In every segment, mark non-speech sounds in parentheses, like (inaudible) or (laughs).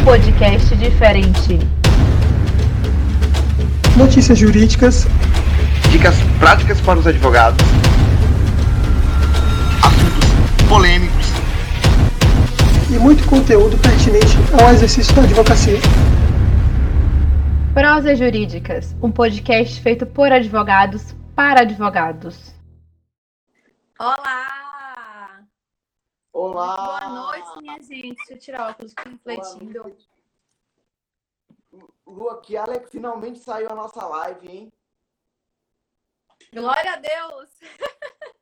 um podcast diferente. Notícias jurídicas, Dicas práticas para os advogados. Assuntos polêmicos. e muito conteúdo pertinente ao exercício da advocacia. Prosas Jurídicas, um podcast feito por advogados para advogados. Olá! Olá! Boa noite, minha gente. Deixa eu tirar o óculos, fico refletindo. Lu, que Alex finalmente saiu a nossa live, hein? Glória a Deus! (laughs)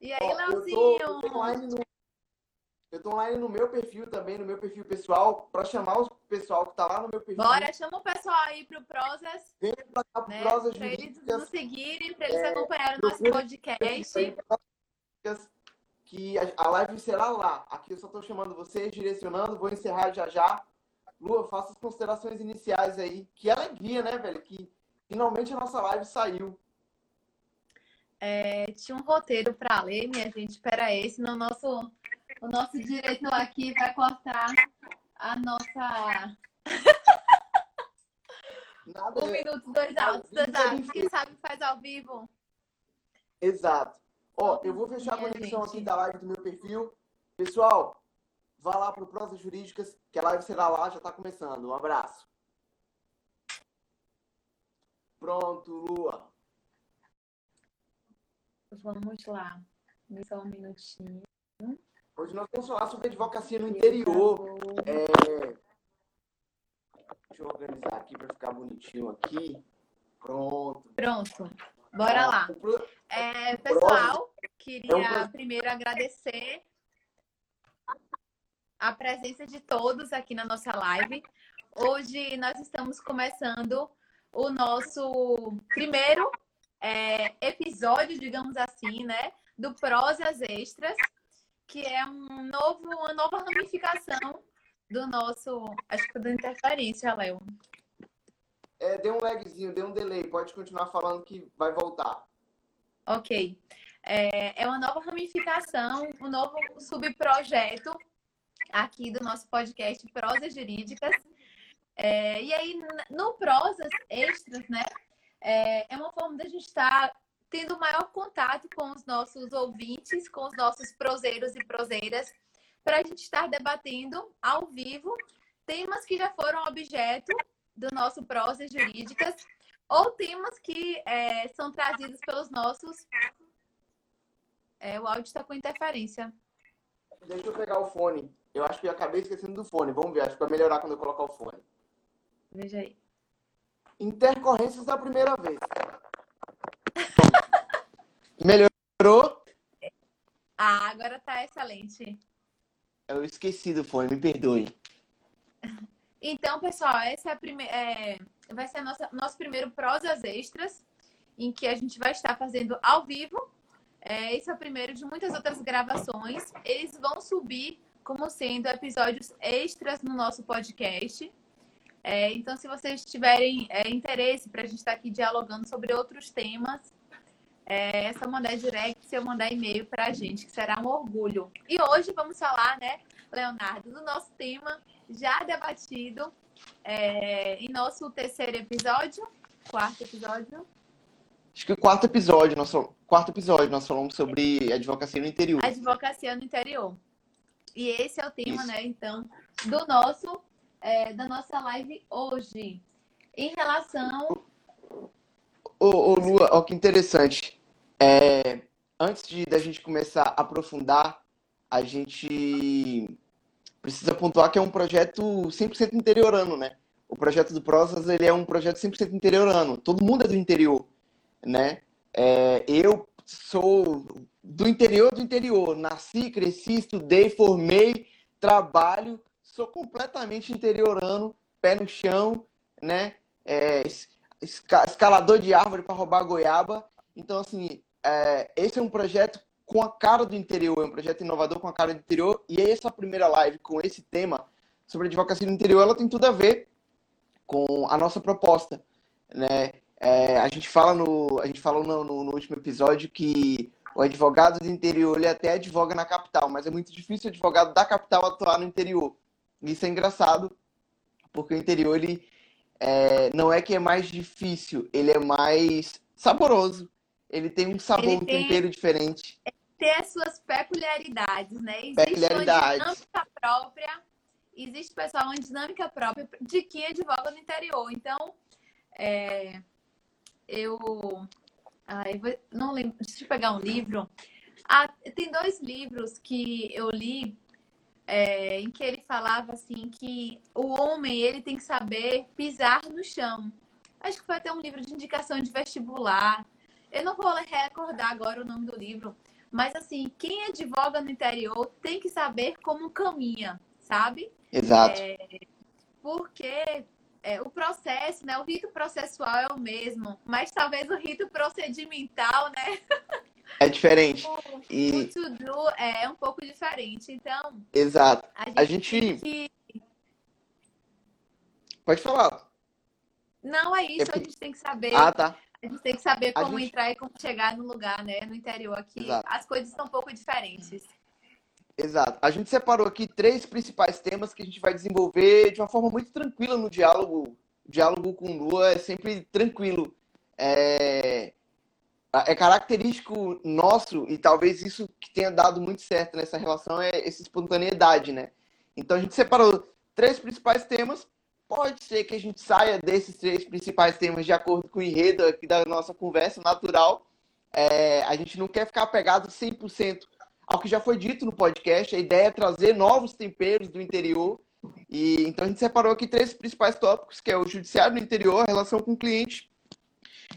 E aí, Ó, eu, tô, Leozinho? eu, tô online no, eu tô online no meu perfil também, no meu perfil pessoal, para chamar o pessoal que tá lá no meu perfil. Bora, chama o pessoal aí pro Prosas, Vem pra cá pro né? Prosas Pra eles nos seguirem, pra eles É, acompanharem o nosso procura- podcast. Que a, a live será lá. Aqui eu só tô chamando vocês, direcionando, vou encerrar já já. Lu, faça as considerações iniciais aí. Que alegria, né, velho? Que finalmente a nossa live saiu. É, tinha um roteiro pra ler, minha gente. Espera esse. No nosso, o nosso diretor aqui vai cortar a nossa. Nada Um é- minuto, dois altos, dois altos. Quem sabe faz ao vivo. Exato. Ó, eu vou fechar a Minha conexão aqui da live do meu perfil. Pessoal, vá lá pro Prosas Jurídicas, que a live será lá, já tá começando. Um abraço. Pronto, Lua. Vamos lá. Só um minutinho. Hoje nós vamos falar sobre advocacia no interior. É... Deixa eu organizar aqui para ficar bonitinho aqui. Pronto. Pronto. Bora lá. O pro- É, pessoal, É queria primeiro agradecer a presença de todos aqui na nossa live. Hoje nós estamos começando o nosso primeiro é, episódio, digamos assim, né, do Prosas Extras, que é um novo, uma nova ramificação do nosso, acho que da interferência, Léo. É, deu um lagzinho, deu um delay. Pode continuar falando que vai voltar. Ok. É, é uma nova ramificação, um novo subprojeto aqui do nosso podcast Prosas Jurídicas. É, e aí, no Prosas Extras, né? É, é uma forma da gente estar tendo maior contato com os nossos ouvintes, com os nossos proseiros e proseiras, para a gente estar debatendo ao vivo temas que já foram objeto do nosso Prosas Jurídicas ou temas que é, são trazidos pelos nossos. É, o áudio está com interferência. Deixa eu pegar o fone. Eu acho que eu acabei esquecendo do fone. Vamos ver, acho que vai melhorar quando eu colocar o fone. Veja aí. Intercorrências da primeira vez. (laughs) Melhorou? Ah, agora tá excelente. Eu esqueci do fone, me perdoe. (laughs) Então, pessoal, essa é a primeira. é, vai ser nossa, nosso primeiro prosas extras, em que a gente vai estar fazendo ao vivo. É, esse é o primeiro de muitas outras gravações. Eles vão subir como sendo episódios extras no nosso podcast. É, então, se vocês tiverem é, interesse para a gente estar aqui dialogando sobre outros temas, é, só mandar direct ou mandar e-mail para a gente, que será um orgulho. E hoje vamos falar, né, Leonardo, do nosso tema já debatido é, em nosso terceiro episódio, quarto episódio. Acho que o quarto episódio, nós, quarto episódio, nós falamos sobre advocacia no interior. Advocacia no interior. E esse é o tema, Isso. né, então, do nosso, é, da nossa live hoje. Em relação. Ô, ô Lua, ó que interessante. É, antes de da gente começar a aprofundar, a gente precisa pontuar que é um projeto 100% interiorano, né? O projeto do Prosas, ele é um projeto 100% interiorano. Todo mundo é do interior, né? É, eu sou do interior do interior. Nasci, cresci, estudei, formei, trabalho. Sou completamente interiorano, pé no chão, né? É, es- esca- escalador de árvore para roubar goiaba. Então, assim, é, esse é um projeto com a cara do interior, é um projeto inovador com a cara do interior. E essa primeira live com esse tema sobre advocacia no interior, ela tem tudo a ver com a nossa proposta, né? É, a gente fala no, a gente falou no, no- no último episódio que o advogado do interior ele até advoga na capital, mas é muito difícil o advogado da capital atuar no interior, Isso é engraçado, porque o interior ele é, não é que é mais difícil, ele é mais saboroso. Ele tem um sabor, Ele um tem- tempero diferente. Ter as suas peculiaridades, né? Existe Peculiaridades. uma dinâmica própria, existe, pessoal, uma dinâmica própria de quem advoga no interior. Então, é, eu. Ai, vou- não lembro, deixa eu pegar um livro. Ah, tem dois livros que eu li é, em que ele falava assim que o homem ele tem que saber pisar no chão. Acho que foi até um livro de indicação de vestibular. Eu não vou recordar agora o nome do livro, mas assim, quem advoga no interior tem que saber como caminha, sabe? Exato. Porque é, o processo, né, o rito processual é o mesmo, mas talvez o rito procedimental, né, É diferente. (laughs) o E, to-do é um pouco diferente. Então, exato. a gente, A gente. que Pode falar. Não é isso, É a gente tem que saber. Ah, tá. A gente tem que saber como gente- entrar e como chegar no lugar, né? No interior aqui. Exato. As coisas são um pouco diferentes. Exato. A gente separou aqui três principais temas que a gente vai desenvolver de uma forma muito tranquila no diálogo. O diálogo com Lua é sempre tranquilo. É... é característico nosso, e talvez isso que tenha dado muito certo nessa relação é essa espontaneidade, né? Então a gente separou três principais temas. Pode ser que a gente saia desses três principais temas de acordo com o enredo aqui da nossa conversa natural. É, a gente não quer ficar apegado 100% ao que já foi dito no podcast. A ideia é trazer novos temperos do interior. E então a gente separou aqui três principais tópicos, que é o judiciário no interior, a relação com o cliente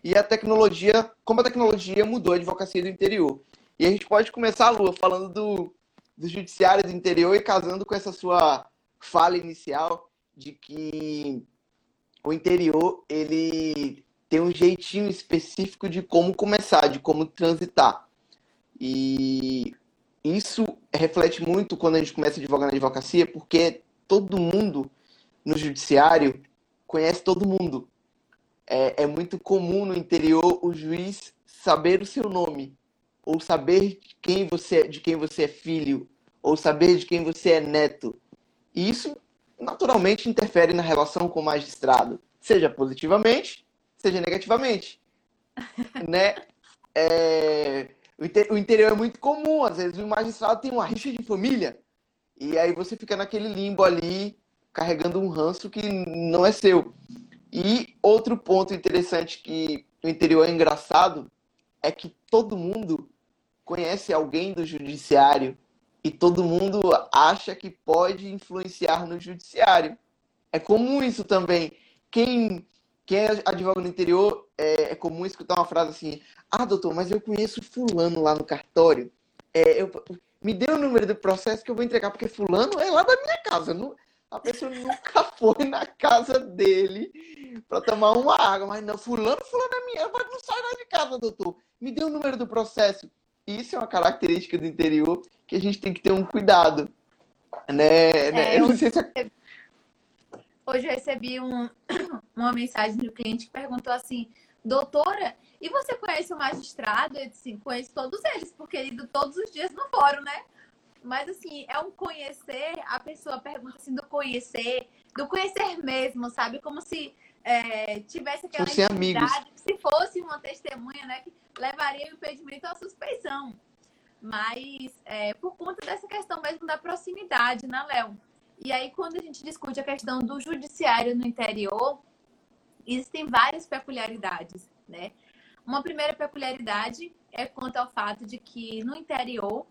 e a tecnologia, como a tecnologia mudou a advocacia do interior. E a gente pode começar, Lua, falando do, do judiciário do interior e casando com essa sua fala inicial de que o interior ele tem um jeitinho específico de como começar, de como transitar. E isso reflete muito quando a gente começa a advogar na advocacia, porque todo mundo no judiciário conhece todo mundo. É, é muito comum no interior o juiz saber o seu nome, ou saber de quem você, de quem você é filho, ou saber de quem você é neto. E isso naturalmente interfere na relação com o magistrado, seja positivamente, seja negativamente, (laughs) né? É, o, inte- o interior é muito comum, às vezes o magistrado tem uma rixa de família e aí você fica naquele limbo ali carregando um ranço que não é seu. E outro ponto interessante que o interior é engraçado é que todo mundo conhece alguém do judiciário e todo mundo acha que pode influenciar no judiciário. É comum isso também. Quem, quem advoga no interior é, é comum escutar uma frase assim: Ah, doutor, mas eu conheço Fulano lá no cartório. É, eu, me dê o número do processo que eu vou entregar, porque Fulano é lá da minha casa. Não, a pessoa nunca (laughs) foi na casa dele para tomar uma água. Mas não, Fulano, Fulano é minha, mas não sai lá de casa, doutor. Me dê o número do processo. Isso é uma característica do interior que a gente tem que ter um cuidado. Né? né? É, eu não sei se é Hoje eu recebi um- (clears throat) uma mensagem um cliente que perguntou assim, doutora, e você conhece o magistrado? Eu disse, conheço todos eles, porque ele ido todos os dias no fórum, né? Mas assim, é um conhecer, a pessoa pergunta assim do conhecer, do conhecer mesmo, sabe? Como se é, tivesse aquela Fossem amigos. intimidade, se fosse uma testemunha, né? Que levaria o impedimento à suspeição. Mas é, por conta dessa questão mesmo da proximidade, né, Léo? E aí, quando a gente discute a questão do judiciário no interior, existem várias peculiaridades, né? Uma primeira peculiaridade é quanto ao fato de que no interior,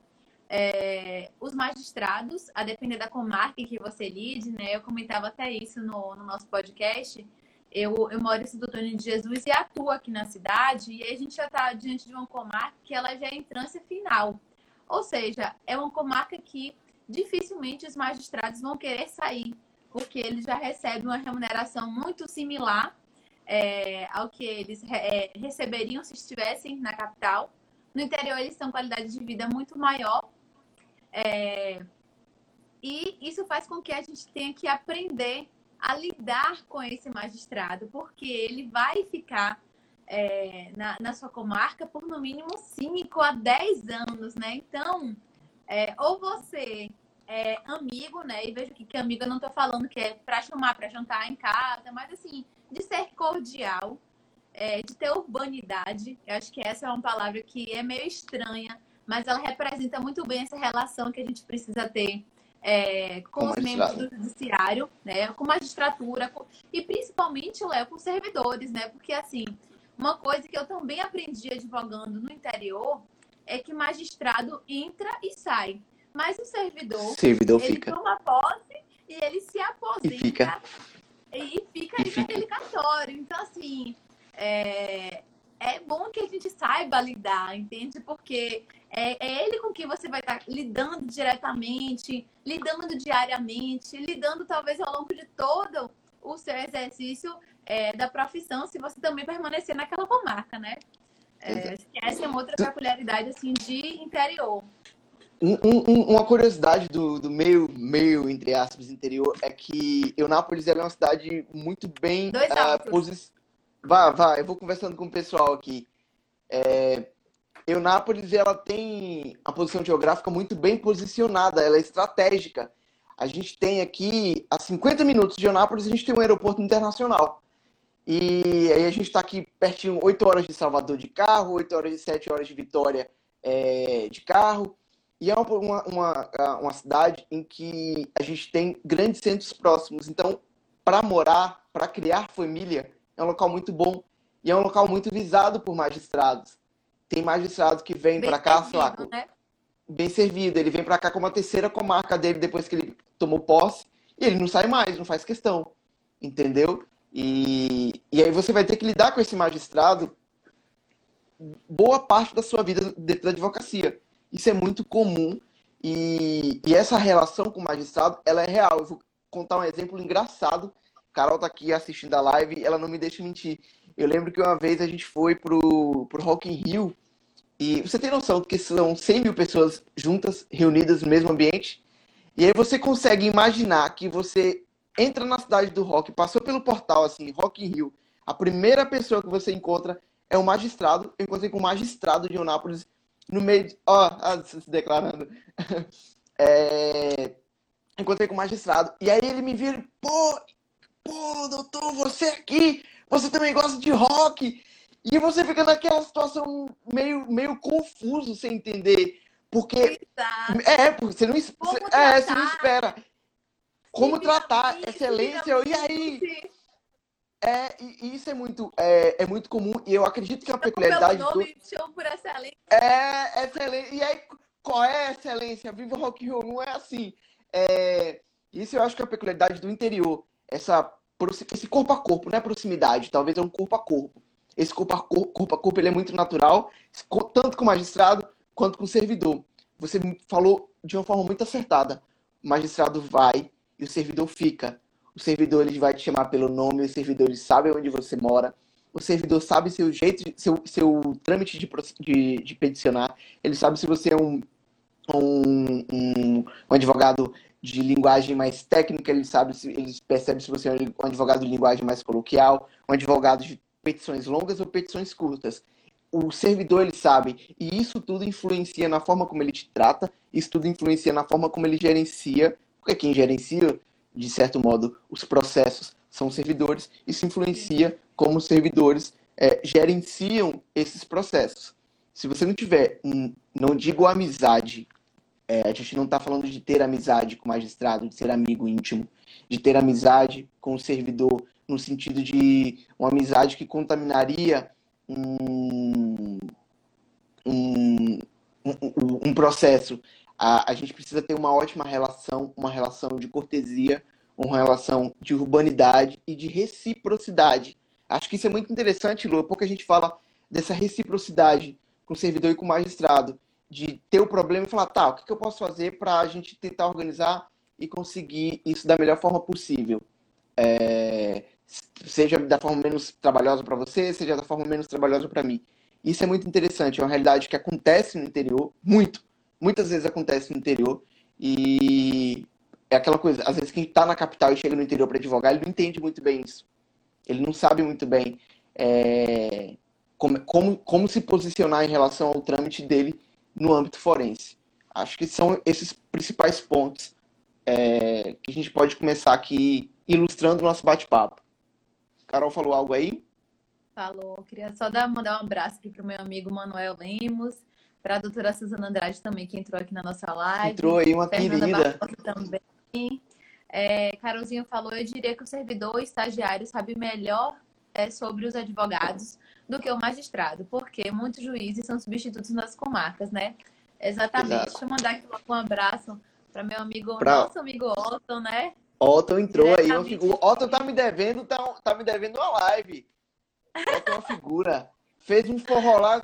é, os magistrados, a depender da comarca em que você lide, né? Eu comentava até isso no, no nosso podcast. Eu, eu moro em Santo Antônio de Jesus e atuo aqui na cidade, e a gente já está diante de uma comarca que ela já é em trânsito final. Ou seja, é uma comarca que dificilmente os magistrados vão querer sair, porque eles já recebem uma remuneração muito similar é, ao que eles é, receberiam se estivessem na capital. No interior, eles têm qualidade de vida muito maior. É, e isso faz com que a gente tenha que aprender a lidar com esse magistrado, porque ele vai ficar é, na, na sua comarca por no mínimo 5 a 10 anos, né? Então, é, ou você é, amigo, né? E vejo que, que amigo eu não tô falando que é para chamar para jantar em casa, mas assim, de ser cordial, é, de ter urbanidade. Eu acho que essa é uma palavra que é meio estranha, mas ela representa muito bem essa relação que a gente precisa ter é, com, com os membros do judiciário, né? Com magistratura com... e principalmente, Léo, com servidores, né? Porque assim, uma coisa que eu também aprendi advogando no interior é que magistrado entra e sai. Mas o servidor, servidor ele fica. toma posse e ele se aposenta e fica, e fica ali delicatório. Então, assim, é, é bom que a gente saiba lidar, entende? Porque é, é ele com quem você vai estar lidando diretamente, lidando diariamente, lidando talvez ao longo de todo o seu exercício é, da profissão, se você também permanecer naquela comarca, né? É, essa é uma outra peculiaridade assim de interior. Um, um, uma curiosidade do, do meio, meio, entre aspas, interior é que Eunápolis é uma cidade muito bem uh, posicionada. Vai, vai, eu vou conversando com o pessoal aqui. É, Eunápolis ela tem a posição geográfica muito bem posicionada, ela é estratégica. A gente tem aqui, a 50 minutos de Eunápolis, a gente tem um aeroporto internacional. E aí a gente está aqui pertinho, 8 horas de Salvador de carro, 8 horas e 7 horas de Vitória é, de carro. E é uma, uma, uma cidade em que a gente tem grandes centros próximos. Então, para morar, para criar família, é um local muito bom. E é um local muito visado por magistrados. Tem magistrado que vem para cá, sei lá, né? bem servido. Ele vem para cá como a terceira comarca dele depois que ele tomou posse. E ele não sai mais, não faz questão. Entendeu? E, e aí você vai ter que lidar com esse magistrado boa parte da sua vida dentro da advocacia. Isso é muito comum e, e essa relação com o magistrado, ela é real. Eu vou contar um exemplo engraçado. Carol tá aqui assistindo a live, ela não me deixa mentir. Eu lembro que uma vez a gente foi pro, pro Rock in Rio e você tem noção que são 100 mil pessoas juntas, reunidas no mesmo ambiente. E aí você consegue imaginar que você entra na cidade do rock, passou pelo portal, assim, Rock in Rio. A primeira pessoa que você encontra é o magistrado. Eu encontrei com o magistrado de Eunápolis no meio de... Ó, oh, se declarando. (laughs) é... Encontrei com o magistrado. E aí ele me vira, pô, pô, doutor, você aqui, você também gosta de rock. E você fica naquela situação meio, meio confuso sem entender. Porque. Exato. É, porque você não, é, você não espera. Como tratar, excelência, e aí? É, e isso é muito, é, é muito comum, e eu acredito que é uma peculiaridade. Pelo nome, do... por excelência. É, excelência. E aí, qual é a excelência? Viva Rock Hill, não é assim. É, isso eu acho que é a peculiaridade do interior. Essa, esse corpo a corpo, não é proximidade, talvez é um corpo a corpo. Esse corpo a corpo, corpo, a corpo ele é muito natural, tanto com o magistrado quanto com o servidor. Você falou de uma forma muito acertada. O magistrado vai e o servidor fica. O servidor ele vai te chamar pelo nome, o servidor ele sabe onde você mora, o servidor sabe seu jeito, seu, seu trâmite de, de, de peticionar, ele sabe se você é um, um, um, um advogado de linguagem mais técnica, ele sabe se ele percebe se você é um advogado de linguagem mais coloquial, um advogado de petições longas ou petições curtas. O servidor ele sabe, e isso tudo influencia na forma como ele te trata, isso tudo influencia na forma como ele gerencia, porque quem gerencia, de certo modo, os processos são servidores, isso influencia como os servidores é, gerenciam esses processos. Se você não tiver, um, não digo amizade, é, a gente não está falando de ter amizade com o magistrado, de ser amigo íntimo, de ter amizade com o servidor, no sentido de uma amizade que contaminaria um, um, um, um processo. A, a gente precisa ter uma ótima relação, uma relação de cortesia, uma relação de urbanidade e de reciprocidade. Acho que isso é muito interessante, Lu, porque a gente fala dessa reciprocidade com o servidor e com o magistrado de ter o problema e falar, tá, o que, eu posso fazer para a gente tentar organizar e conseguir isso da melhor forma possível. É, seja da forma menos trabalhosa para você, seja da forma menos trabalhosa para mim. Isso é muito interessante, é uma realidade que acontece no interior, muito, muitas vezes acontece no interior, e é aquela coisa, às vezes quem está na capital e chega no interior para advogar, ele não entende muito bem isso. Ele não sabe muito bem é, como, como, como se posicionar em relação ao trâmite dele no âmbito forense. Acho que são esses principais pontos é, que a gente pode começar aqui ilustrando o nosso bate-papo. Carol falou algo aí? Falou. Queria só dar, mandar um abraço aqui para o meu amigo Manuel Lemos, para a doutora Suzana Andrade também, que entrou aqui na nossa live. Entrou aí uma Fernanda querida. Também. É, Carolzinho falou, eu diria que o servidor o estagiário sabe melhor é, sobre os advogados do que o magistrado, porque muitos juízes são substitutos nas comarcas, né? Exatamente. Exato. Deixa eu mandar aqui um abraço para meu amigo, Pra- nosso amigo Otton, né? Otton entrou aí. Uma figura. Otton tá me devendo, tá, tá me devendo uma live. Otton é uma figura. Fez um forró lá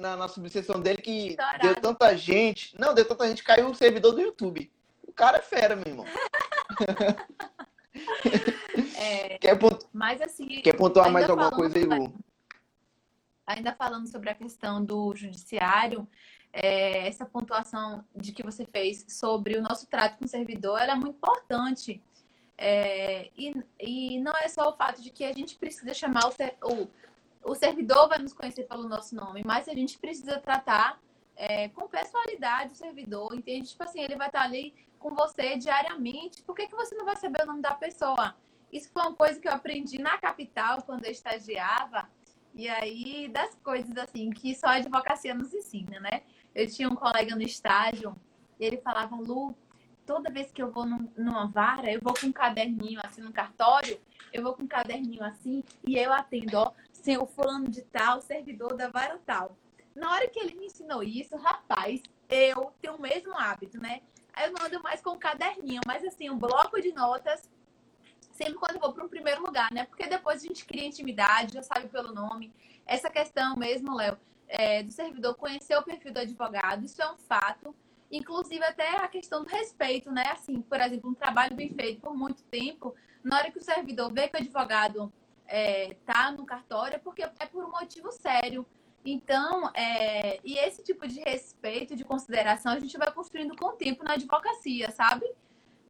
na, na subseção dele que Estourado. deu tanta gente. Não, deu tanta gente, caiu o servidor do YouTube. O cara é fera, meu irmão. É, Quer, pontu- mas assim, quer pontuar mais alguma coisa aí, Lu? ainda falando sobre a questão do judiciário, é, essa pontuação de que você fez sobre o nosso trato com o servidor, ela é muito importante. É, e, e não é só o fato de que a gente precisa chamar o, ser- o, o servidor vai nos conhecer pelo nosso nome, mas a gente precisa tratar é, com pessoalidade o servidor, entende? Tipo assim, ele vai estar ali com você diariamente, por que, que você não vai saber o nome da pessoa? Isso foi uma coisa que eu aprendi na capital quando eu estagiava, e aí das coisas assim que só a advocacia nos ensina, né? Eu tinha um colega no estágio, e ele falava, Lu, toda vez que eu vou num- numa vara, eu vou com um caderninho assim no cartório, eu vou com um caderninho assim, e eu atendo, ó, sem o fulano de tal, servidor da vara tal. Na hora que ele me ensinou isso, rapaz, eu tenho o mesmo hábito, né? Aí eu não ando mais com o caderninho, mas assim, um bloco de notas, sempre quando eu vou para um primeiro lugar, né? Porque depois a gente cria intimidade, já sabe pelo nome. Essa questão mesmo, Léo, é, do servidor conhecer o perfil do advogado, isso é um fato. Inclusive até a questão do respeito, né? Assim, por exemplo, um trabalho bem feito por muito tempo, na hora que o servidor vê que o advogado é, tá no cartório, é porque é por um motivo sério. Então, é, e esse tipo de respeito, de consideração, a gente vai construindo com o tempo na advocacia, sabe?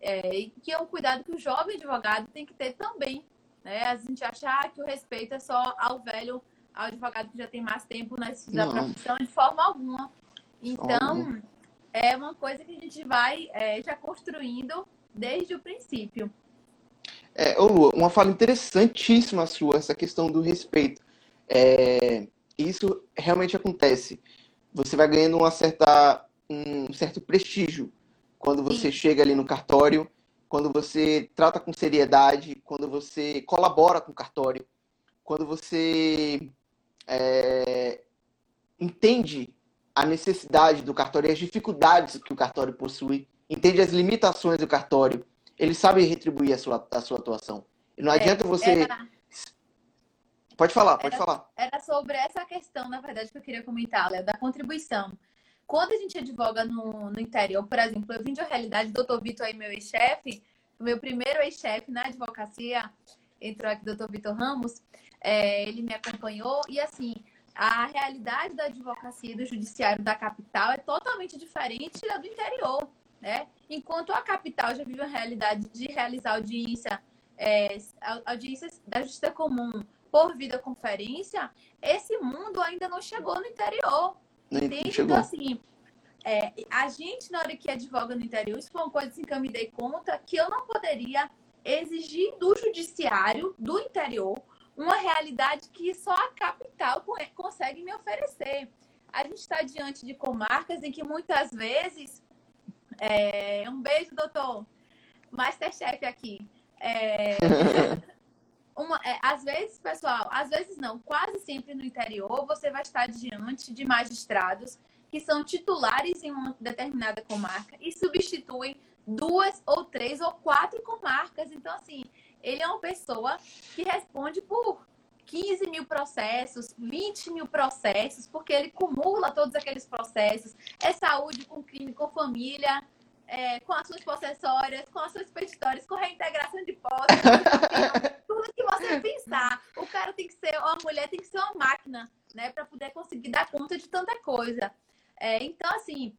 É, e que é um cuidado que o jovem advogado tem que ter também. Né? A gente achar que o respeito é só ao velho, ao advogado que já tem mais tempo na Não. profissão, de forma alguma. Então, é uma coisa que a gente vai é, já construindo desde o princípio. É, ô Lu, uma fala interessantíssima sua, essa questão do respeito. É, isso realmente acontece. Você vai ganhando uma certa, um certo prestígio quando você chega ali no cartório, quando você trata com seriedade, quando você colabora com o cartório, quando você é, entende a necessidade do cartório e as dificuldades que o cartório possui, entende as limitações do cartório, ele sabe retribuir a sua, a sua atuação. E não adianta você. Era, Pode falar, pode Era- falar. era sobre essa questão, na verdade, que eu queria comentar, Léo, da contribuição. Quando a gente advoga no, no interior, por exemplo, eu vim de uma realidade, doutor Vitor aí, meu ex-chefe, o meu primeiro ex-chefe na advocacia, entrou aqui doutor Vitor Ramos, é, ele me acompanhou, e assim, a realidade da advocacia e do judiciário da capital é totalmente diferente da do interior, né? Enquanto a capital já vive a realidade de realizar audiência, é, au- audiências da justiça comum por videoconferência, esse mundo ainda não chegou no interior. Não Entende? chegou. Então, assim, é, a gente, na hora que advoga no interior, isso foi uma coisa assim, que eu me dei conta que eu não poderia exigir do judiciário do interior uma realidade que só a capital co- consegue me oferecer. A gente está diante de comarcas em que muitas vezes. É, um beijo, doutor. Masterchef aqui. É, (laughs) uma, é, às vezes, pessoal, às vezes não, quase sempre no interior, você vai estar diante de magistrados que são titulares em uma determinada comarca e substituem duas ou três ou quatro comarcas. Então, assim, ele é uma pessoa que responde por 15 mil processos, 20 mil processos, porque ele acumula todos aqueles processos. É saúde com crime, com família, é, com ações possessórias, com ações petitórias, com reintegração de posse. (laughs) tudo que você pensar. O cara tem que ser, ou a mulher tem que ser uma máquina, né? Para poder conseguir dar conta de tanta coisa. É, então, assim,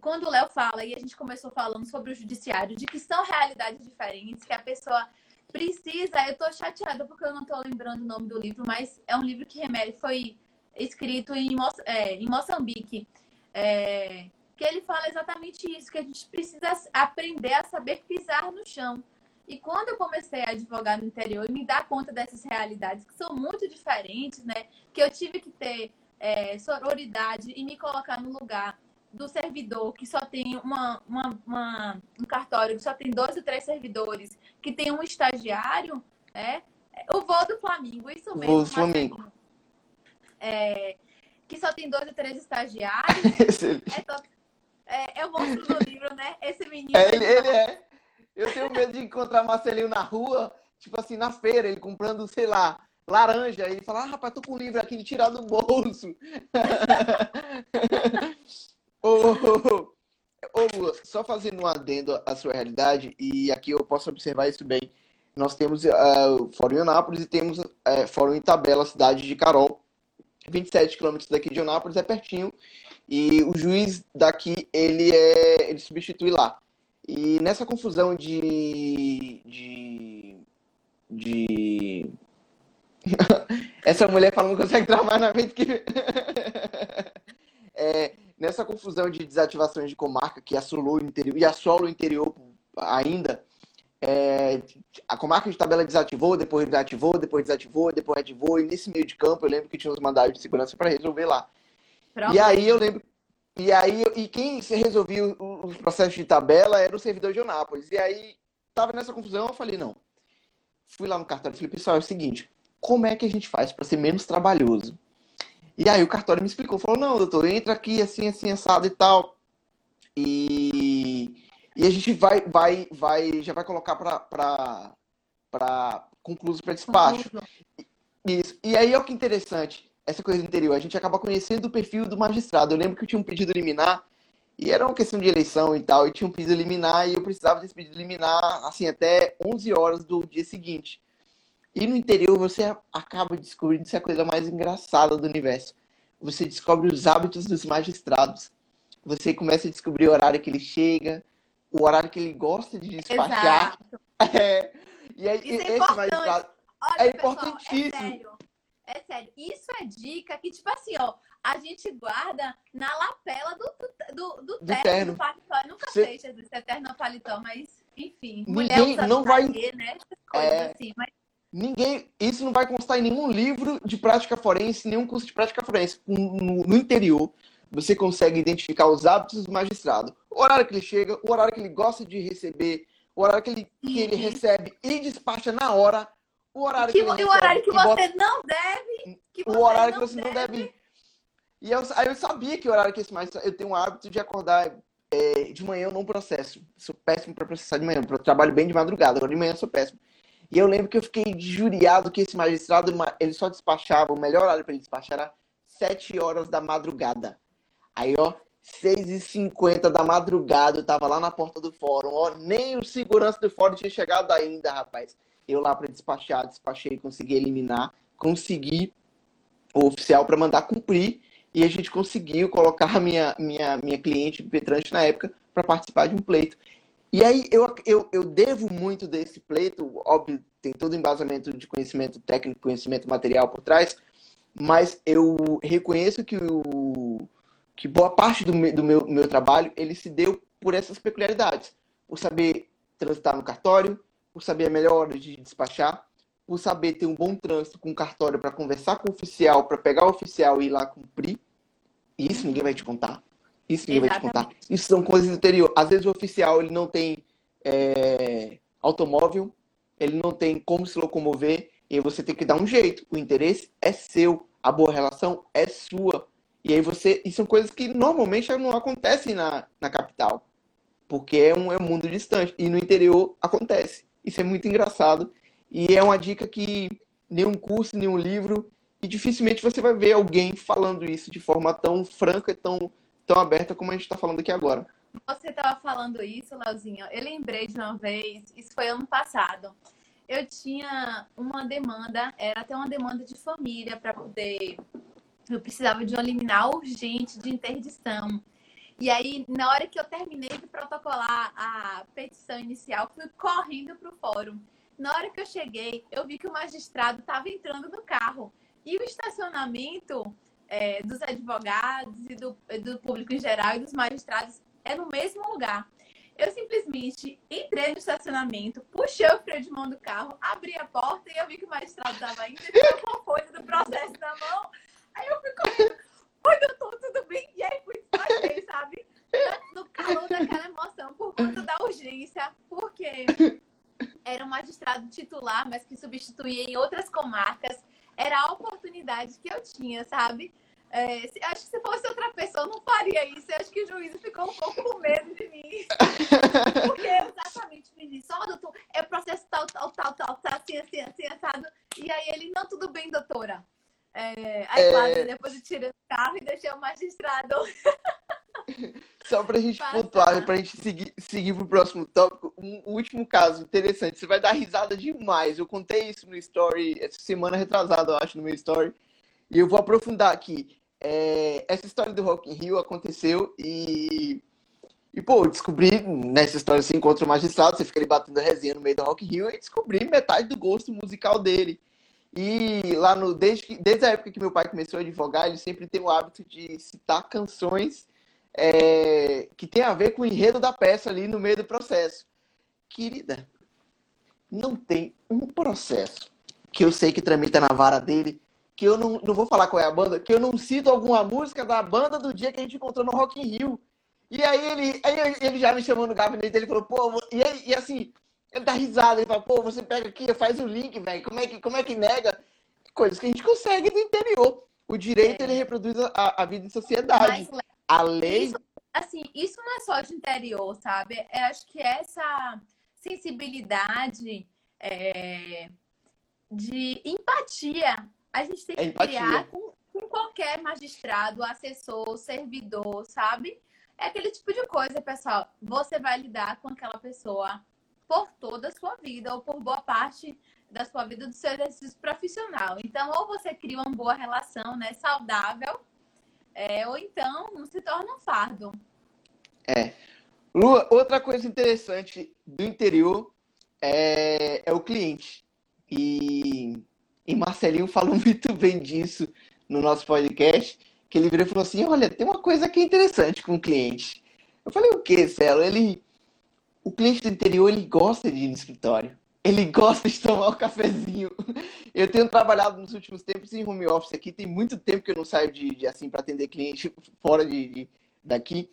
quando o Léo fala, e a gente começou falando sobre o judiciário, de que são realidades diferentes, que a pessoa precisa. Eu tô chateada porque eu não tô lembrando o nome do livro, mas é um livro que remete, foi escrito em, Moça- é, em Moçambique. É, que ele fala exatamente isso, que a gente precisa aprender a saber pisar no chão. E quando eu comecei a advogar no interior e me dar conta dessas realidades que são muito diferentes, né? Que eu tive que ter é, sororidade e me colocar no lugar do servidor que só tem uma, uma, uma, um cartório que só tem dois ou três servidores, que tem um estagiário, né? O voo do Flamengo, isso mesmo. Voo do Flamengo. É, que só tem dois ou três estagiários. (laughs) é, é, o monstro do livro, né? Esse menino. É, ele, ele é. Eu tenho medo de encontrar Marcelinho na rua, tipo assim, na feira, ele comprando, sei lá, laranja. Ele fala, ah, rapaz, tô com um livro aqui de tirar do bolso. (laughs) ô, ô, Lua, só fazendo um adendo à sua realidade, e aqui eu posso observar isso bem. Nós temos uh, Fórum em Anápolis e temos uh, Fórum em Tabela, cidade de Carol. 27 quilômetros daqui de Anápolis, é pertinho. E o juiz daqui, ele é ele substitui lá. E nessa confusão de. de. de. (laughs) Essa mulher fala não consegue trabalhar na mente que. (laughs) é, nessa confusão de desativações de comarca que assolou o interior e assola o interior ainda, é, a comarca de tabela desativou, depois desativou, depois desativou, depois ativou, e nesse meio de campo eu lembro que tinha uns mandados de segurança para resolver lá. Pronto. E aí eu lembro e aí, e quem resolvia os processos de tabela era o servidor de Onápolis. E aí, tava nessa confusão, eu falei, não. Fui lá no cartório e falei, pessoal, é o seguinte, como é que a gente faz para ser menos trabalhoso? E aí o cartório me explicou, falou, não, doutor, entra aqui assim, assim, assado e tal. E, e a gente vai, vai, vai, já vai colocar para concluso para despacho. Isso. E aí, olha que interessante essa coisa do interior. A gente acaba conhecendo o perfil do magistrado. Eu lembro que eu tinha um pedido liminar, e era uma questão de eleição e tal, e tinha um pedido liminar, e eu precisava desse pedido liminar, assim, até 11 horas do dia seguinte. E no interior você acaba descobrindo essa é coisa mais engraçada do universo. Você descobre os hábitos dos magistrados. Você começa a descobrir o horário que ele chega, o horário que ele gosta de despachar. (laughs) É. E aí, Isso é esse magistrado Olha, é pessoal, é importantíssimo. É é sério, isso é dica que, tipo assim, ó, a gente guarda na lapela do, do, do, do terno, terno, do paletó. Eu nunca Cê... sei se é terno ou paletó, mas, enfim. Ninguém não vai. né? É... Assim, mas... Ninguém. Isso não vai constar em nenhum livro de prática forense, nenhum curso de prática forense. No, no interior, você consegue identificar os hábitos do magistrado. O horário que ele chega, o horário que ele gosta de receber, o horário que ele, que ele recebe e despacha na hora o horário que, que, o horário que, você bota... não deve. o horário que você deve. não deve. E eu, aí eu sabia que o horário que esse mais. Eu tenho o hábito de acordar é, de manhã, eu não processo. Sou péssimo para processar de manhã. Eu trabalho bem de madrugada, agora de manhã eu sou péssimo. E eu lembro que eu fiquei juriado que esse magistrado, ele só despachava, o melhor horário para ele despachar era 7 horas da madrugada. Aí, ó, 6h50 da madrugada, eu tava lá na porta do fórum, ó, nem o segurança do fórum tinha chegado ainda, rapaz eu lá para despachar, despachei, consegui eliminar, consegui o oficial para mandar cumprir e a gente conseguiu colocar a minha, minha, minha cliente Petrante na época para participar de um pleito. E aí eu, eu, eu devo muito desse pleito, óbvio, tem todo o embasamento de conhecimento técnico, conhecimento material por trás, mas eu reconheço que, o, que boa parte do, meu, do meu, meu trabalho ele se deu por essas peculiaridades. Por saber transitar no cartório, por saber a melhor hora de despachar, por saber ter um bom trânsito com o cartório para conversar com o oficial, para pegar o oficial e ir lá cumprir. Isso ninguém vai te contar. Isso ninguém Exatamente. vai te contar. Isso são coisas do interior. Às vezes o oficial ele não tem é, automóvel, ele não tem como se locomover, e aí você tem que dar um jeito. O interesse é seu, a boa relação é sua. E aí você. E são coisas que normalmente não acontecem na, na capital. Porque é um, é um mundo distante. E no interior acontece. Isso é muito engraçado. E é uma dica que nenhum curso, nenhum livro, e dificilmente você vai ver alguém falando isso de forma tão franca e tão, tão aberta como a gente está falando aqui agora. Você estava falando isso, Leozinho. Eu lembrei de uma vez, isso foi ano passado. Eu tinha uma demanda, era até uma demanda de família para poder. Eu precisava de uma liminar urgente de interdição. E aí, na hora que eu terminei de protocolar a petição inicial, fui correndo para o fórum. Na hora que eu cheguei, eu vi que o magistrado estava entrando no carro. E o estacionamento é, dos advogados e do, do público em geral e dos magistrados é no mesmo lugar. Eu simplesmente entrei no estacionamento, puxei o freio de mão do carro, abri a porta e eu vi que o magistrado estava e tinha alguma coisa do processo na mão. Aí eu fui correndo, oi doutor, tudo bem? E aí fui desfazer, sabe? No calor daquela emoção, por conta da urgência, porque era um magistrado titular, mas que substituía em outras comarcas. Era a oportunidade que eu tinha, sabe? É, acho que se fosse outra pessoa, não faria isso. Eu acho que o juiz ficou um pouco com medo de mim. (laughs) Porque exatamente me disse, ó, oh, doutor, é processo tal, tal, tal, tal, tal, assim, assim, assim, assado. E aí ele, não, tudo bem, doutora. É, aí, é... claro, depois eu tirei o carro e deixei o magistrado. (laughs) Só pra gente Passar. pontuar, pra gente seguir, seguir pro próximo tópico, um último caso interessante. Você vai dar risada demais. Eu contei isso no story, essa semana retrasada, eu acho, no meu story. E eu vou aprofundar aqui. É, essa história do Rock in Rio aconteceu e, e pô, descobri nessa história você encontra o magistrado, você fica ali batendo resenha no meio do Rock in Rio e descobri metade do gosto musical dele. E lá no desde, que, desde a época que meu pai começou a advogar, ele sempre tem o hábito de citar canções é, que tem a ver com o enredo da peça ali no meio do processo. Querida, não tem um processo que eu sei que tramita na vara dele que eu não, não vou falar qual é a banda, que eu não cito alguma música da banda do dia que a gente encontrou no Rock in Rio. E aí ele, aí ele já me chamou no gabinete, ele falou, pô, e, aí, e assim, ele dá risada, ele fala, pô, você pega aqui, faz o link, velho, como, é que, como é que nega? Coisas que a gente consegue do interior. O direito, é. ele reproduz a, a vida em sociedade. Mas, a lei... Isso, assim, isso não é só de interior, sabe? Eu acho que essa sensibilidade é, de empatia a gente tem que é criar com, com qualquer magistrado, assessor, servidor, sabe? É aquele tipo de coisa, pessoal. Você vai lidar com aquela pessoa por toda a sua vida ou por boa parte da sua vida do seu exercício profissional. Então, ou você cria uma boa relação, né, saudável, é, ou então se torna um fardo. É. Lua, outra coisa interessante do interior é, é o cliente. E e Marcelinho falou (laughs) muito bem disso no nosso podcast, que ele virou e falou assim, olha, tem uma coisa que é interessante com o cliente. Eu falei, o que, Celo? Ele... O cliente do interior, ele gosta de ir no escritório. Ele gosta de tomar um cafezinho. (laughs) Eu tenho trabalhado nos últimos tempos em home office aqui. Tem muito tempo que eu não saio de, de assim para atender cliente (laughs) fora de, de, daqui.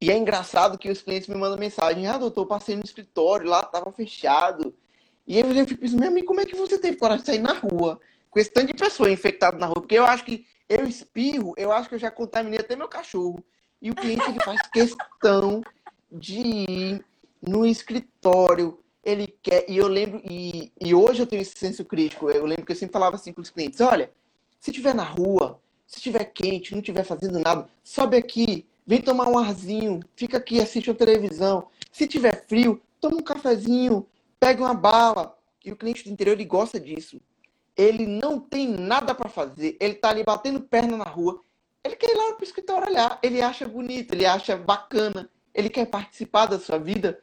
E é engraçado que os clientes me mandam mensagem: Ah, doutor, passei no escritório, lá estava fechado. E aí eu fico pensando, meu amigo, como é que você teve coragem de sair na rua com esse tanto de pessoa infectada na rua? Porque eu acho que eu espirro, eu acho que eu já contaminei até meu cachorro. E o cliente ele faz questão de ir no escritório, ele quer, e eu lembro, e, e hoje eu tenho esse senso crítico, eu lembro que eu sempre falava assim com os clientes, olha, se estiver na rua, se estiver quente, não estiver fazendo nada, sobe aqui, vem tomar um arzinho, fica aqui, assiste a televisão. Se tiver frio, toma um cafezinho, Pega uma bala. E o cliente do interior ele gosta disso. Ele não tem nada para fazer. Ele tá ali batendo perna na rua. Ele quer ir lá pro escritório olhar. Ele acha bonito, ele acha bacana. Ele quer participar da sua vida.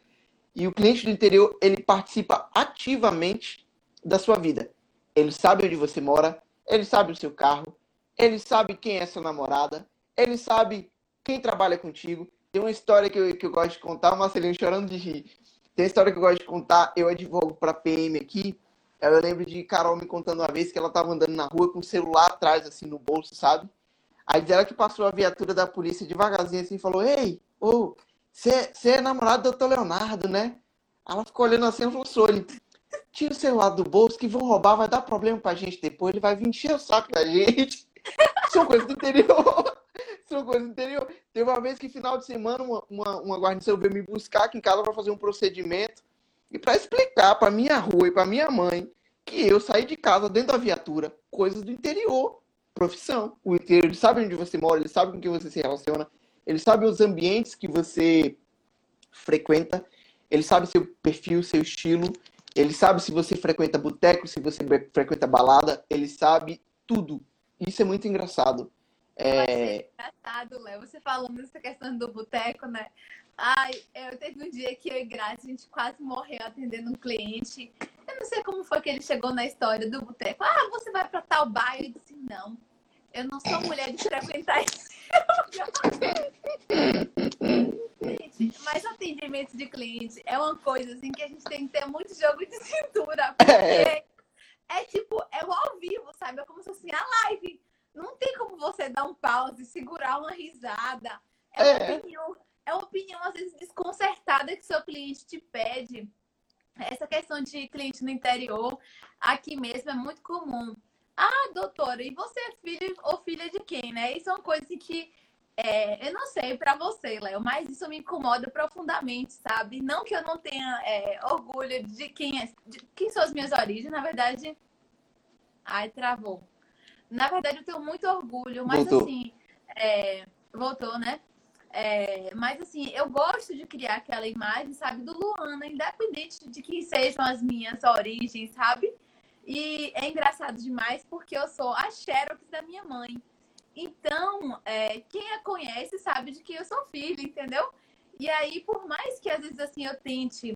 E o cliente do interior, ele participa ativamente da sua vida. Ele sabe onde você mora, ele sabe o seu carro, ele sabe quem é sua namorada, ele sabe quem trabalha contigo. Tem uma história que eu, que eu gosto de contar, o Marcelinho chorando de rir. Tem uma história que eu gosto de contar. Eu advogo para PM aqui. Eu lembro de Carol me contando uma vez que ela estava andando na rua com o celular atrás, assim, no bolso, sabe? Aí ela que passou a viatura da polícia devagarzinho assim falou: Ei, ô, você é namorado do doutor Leonardo, né? Ela ficou olhando assim e falou: ele. Tira o celular do bolso que vão roubar, vai dar problema pra gente depois. Ele vai vir encher o saco da gente. (laughs) São coisas do interior. (laughs) São coisas do interior. Teve uma vez que final de semana uma, uma, uma guarnição veio me buscar aqui em casa para fazer um procedimento e para explicar para minha rua e para minha mãe que eu saí de casa dentro da viatura, coisas do interior, profissão. O interior, ele sabe onde você mora, ele sabe com quem você se relaciona, ele sabe os ambientes que você frequenta, ele sabe seu perfil, seu estilo, ele sabe se você frequenta boteco, se você frequenta balada, ele sabe tudo. Isso é muito engraçado. É... engraçado, Léo, você falando essa questão do boteco, né? Ai, eu teve um dia que eu e Graça, a gente quase morreu atendendo um cliente. Eu não sei como foi que ele chegou na história do boteco. Ah, você vai para tal bairro? Eu disse, não. Eu não sou mulher de frequentar esse (laughs) Gente, mas atendimento de cliente é uma coisa assim que a gente tem que ter muito jogo de cintura. Porque é, é tipo, é o ao vivo, sabe? É como se fosse a live. Não tem como você dar um pause, segurar uma risada. É uma é. opinião, é uma opinião, às vezes, desconcertada que seu cliente te pede. Essa questão de cliente no interior, aqui mesmo, é muito comum. Ah, doutora, e você é filho ou filha de quem, né? Isso é uma coisa que é, eu não sei para você, Léo, mas isso me incomoda profundamente, sabe? Não que eu não tenha é, orgulho de quem, é, de quem são as minhas origens, na verdade. Ai, travou. Na verdade, eu tenho muito orgulho, mas voltou. assim. É, voltou, né? É, mas assim, eu gosto de criar aquela imagem, sabe, do Luana, independente de que sejam as minhas origens, sabe? E é engraçado demais porque eu sou a Xerox da minha mãe. Então, é, quem a conhece sabe de que eu sou filha, entendeu? E aí, por mais que às vezes assim eu tente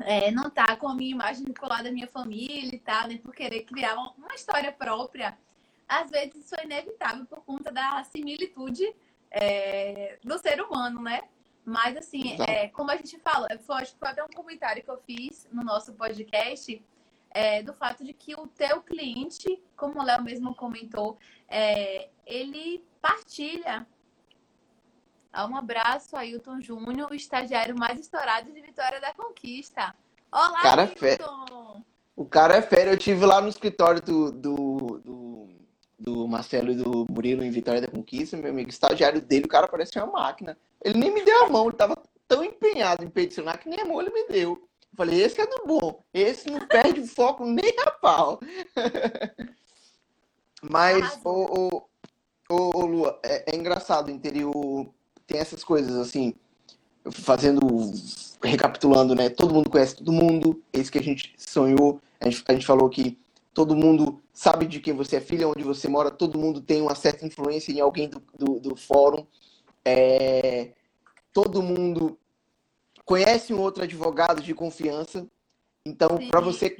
é, não tá com a minha imagem vinculada à minha família e tal, né, por querer criar uma história própria, às vezes isso é inevitável por conta da similitude é, do ser humano, né? Mas assim, é, como a gente fala, foi, acho que foi até um comentário que eu fiz no nosso podcast é, do fato de que o teu cliente, como o Léo mesmo comentou, é, ele partilha. Um abraço, Ailton Júnior, o estagiário mais estourado de Vitória da Conquista. Olá, cara é Ailton! O cara é fera. Eu tive lá no escritório do, do, do, do, Marcelo e do Murilo em Vitória da Conquista, meu amigo. estagiário dele, o cara parecia uma máquina. Ele nem me deu a mão, ele tava tão empenhado em peticionar que nem a mão ele me deu. Falei, esse é do bom. Esse não perde o foco nem a pau. (laughs) Mas, o, o, o, Lua, é, é, engraçado, o interior tem essas coisas assim, fazendo, recapitulando, né? Todo mundo conhece todo mundo, esse que a gente sonhou, a gente, a gente falou que todo mundo sabe de quem você é filha, onde você mora, todo mundo tem uma certa influência em alguém do, do, do fórum. É, todo mundo conhece um outro advogado de confiança. Então, para você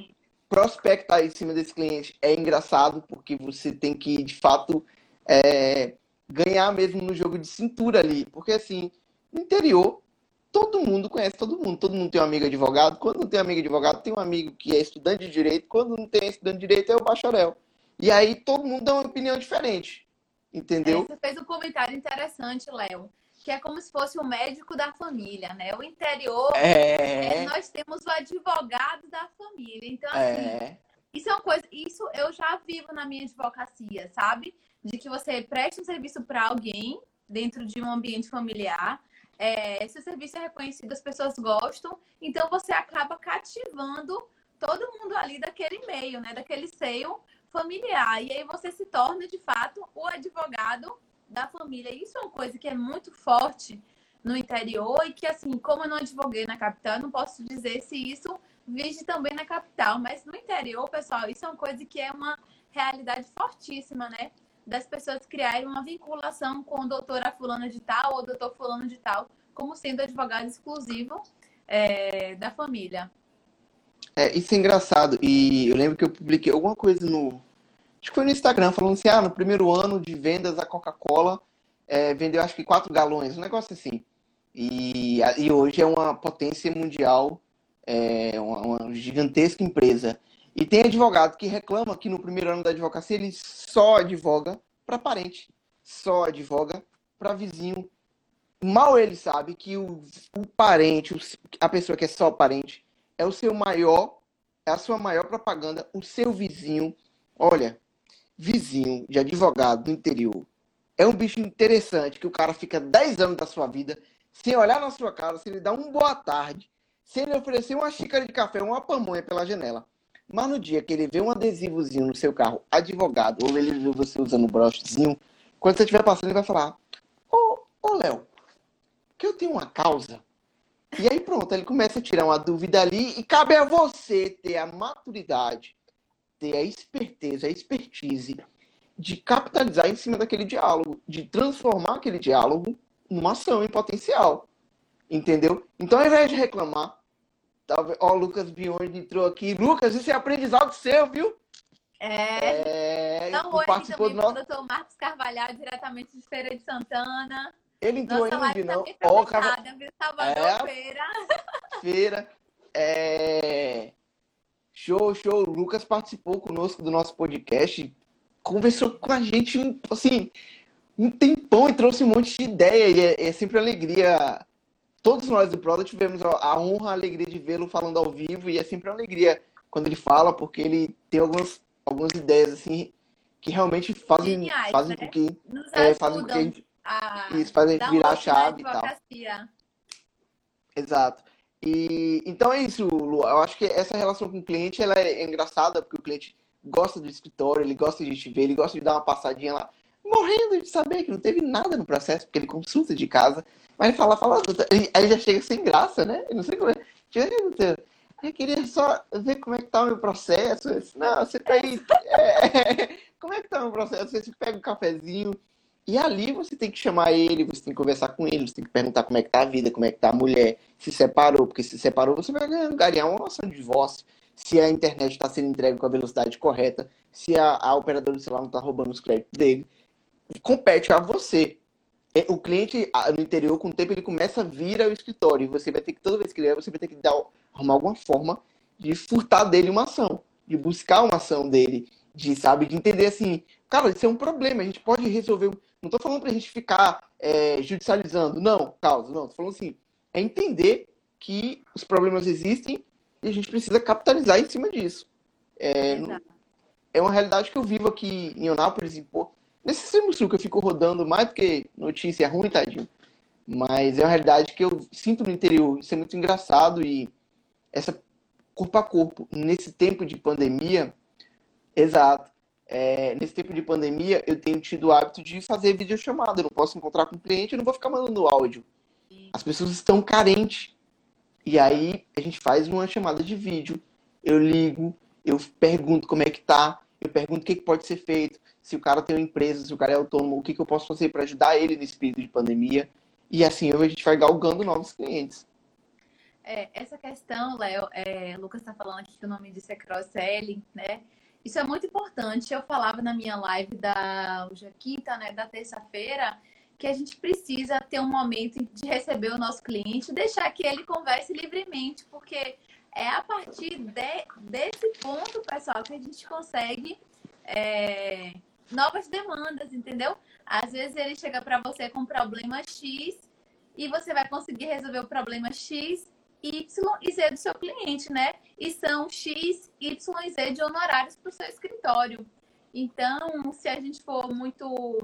prospectar em cima desse cliente é engraçado, porque você tem que, de fato, é, ganhar mesmo no jogo de cintura ali. Porque, assim, no interior, todo mundo conhece todo mundo. Todo mundo tem um amigo advogado. Quando não tem amigo advogado, tem um amigo que é estudante de direito. Quando não tem estudante de direito, é o bacharel. E aí todo mundo dá uma opinião diferente. Entendeu? Você fez um comentário interessante, Léo que é como se fosse o médico da família, né? O interior, é... É, nós temos o advogado da família. Então, assim, é... isso é uma coisa, isso eu já vivo na minha advocacia, sabe? De que você presta um serviço para alguém dentro de um ambiente familiar. É, se o serviço é reconhecido, as pessoas gostam, então você acaba cativando todo mundo ali daquele meio, né? Daquele seio familiar. E aí você se torna, de fato, o advogado da família. Isso é uma coisa que é muito forte no interior e que, assim, como eu não advoguei na capital, não posso dizer se isso vige também na capital. Mas no interior, pessoal, isso é uma coisa que é uma realidade fortíssima, né? Das pessoas criarem uma vinculação com o doutora fulana de tal ou doutor fulano de tal, como sendo advogado exclusivo é, da família. É, isso é engraçado. E eu lembro que eu publiquei alguma coisa no, acho que foi no Instagram, falando assim, ah, no primeiro ano de vendas a Coca-Cola é, vendeu acho que 4 galões, um negócio assim. E, e hoje é uma potência mundial, é uma, uma gigantesca empresa. E tem advogado que reclama que no primeiro ano da advocacia ele só advoga para parente, só advoga para vizinho. Mal ele sabe que o, o parente, a pessoa que é só parente, é o seu maior, é a sua maior propaganda, o seu vizinho. Olha, vizinho de advogado do interior é um bicho interessante que o cara fica 10 anos da sua vida sem olhar na sua cara, sem lhe dar um boa tarde, sem lhe oferecer uma xícara de café, uma pamonha pela janela. Mas no dia que ele vê um adesivozinho no seu carro, advogado, ou ele vê você usando um brochezinho, quando você estiver passando, ele vai falar: Ô, ô Léo, que eu tenho uma causa. E aí pronto, ele começa a tirar uma dúvida ali e cabe a você ter a maturidade ter a esperteza, a expertise de capitalizar em cima daquele diálogo, de transformar aquele diálogo numa ação em potencial. Entendeu? Então, ao invés de reclamar, talvez, ó, o Lucas Biondi entrou aqui. Lucas, isso é aprendizado seu, viu? É. É, oi aqui participou também do nosso. doutor Marcos Carvalhal, diretamente de Feira de Santana. Ele entrou Nossa ainda, não? também Ó, fechada, viu? Salvador É. Feira. feira. É... Show, show. O Lucas participou conosco do nosso podcast, conversou com a gente, assim, um tempão e trouxe um monte de ideia. E é, é sempre alegria. Todos nós do Proda tivemos a honra, a alegria de vê-lo falando ao vivo, e é sempre uma alegria quando ele fala, porque ele tem algumas, algumas ideias, assim, que realmente fazem, Geniais, fazem né? com que, Nos é, fazem com que a gente, a isso, fazem virar a chave e tal. Exato. E então é isso, Lu. Eu acho que essa relação com o cliente ela é engraçada, porque o cliente gosta do escritório, ele gosta de te ver, ele gosta de dar uma passadinha lá, morrendo de saber que não teve nada no processo, porque ele consulta de casa, mas ele fala, fala, aí já chega sem graça, né? Eu não sei como é. Eu queria só ver como é que tá o meu processo. Disse, Não, você tá aí. é, (laughs) como é que tá o meu processo? Você pega um cafezinho, e ali você tem que chamar ele, você tem que conversar com ele, você tem que perguntar como é que tá a vida, como é que tá a mulher, se separou, porque se separou você vai ganhar uma noção de divórcio, se a internet está sendo entregue com a velocidade correta, se a, a operadora do celular não está roubando os créditos dele. Compete a você. É, O cliente no interior, com o tempo, ele começa a vir ao escritório. E você vai ter que, toda vez que ele vier, você vai ter que dar, arrumar alguma forma de furtar dele uma ação, de buscar uma ação dele, de, sabe, de entender assim, cara, isso é um problema, a gente pode resolver. Não estou falando para a gente ficar é, judicializando, não, causa, não. Estou falando assim, é entender que os problemas existem e a gente precisa capitalizar em cima disso. É, é uma realidade que eu vivo aqui em Eunápolis, e, pô, nesse extremo sul que eu fico rodando mais do que notícia ruim, tadinho. Mas é uma realidade que eu sinto no interior. Isso é muito engraçado e essa corpo a corpo, nesse tempo de pandemia, exato. É, nesse tempo de pandemia, eu tenho tido o hábito de fazer videochamada. Eu não posso encontrar com o cliente, eu não vou ficar mandando áudio. As pessoas estão carentes. E aí a gente faz uma chamada de vídeo. Eu ligo, eu pergunto como é que tá, eu pergunto o que, que pode ser feito, se o cara tem uma empresa, se o cara é autônomo, o que, que eu posso fazer para ajudar ele nesse período de pandemia. E assim a gente vai galgando novos clientes. É, essa questão, Léo, é, Lucas está falando aqui que o nome disso é cross-selling, né? Isso é muito importante. Eu falava na minha live da hoje é quinta, né, da terça-feira, que a gente precisa ter um momento de receber o nosso cliente, deixar que ele converse livremente, porque é a partir de- desse ponto, pessoal, que a gente consegue é, novas demandas, entendeu? Às vezes ele chega para você com problema X e você vai conseguir resolver o problema X, Y e Z do seu cliente, né? E são X, Y e Z de honorários para o seu escritório. Então, se a gente for muito,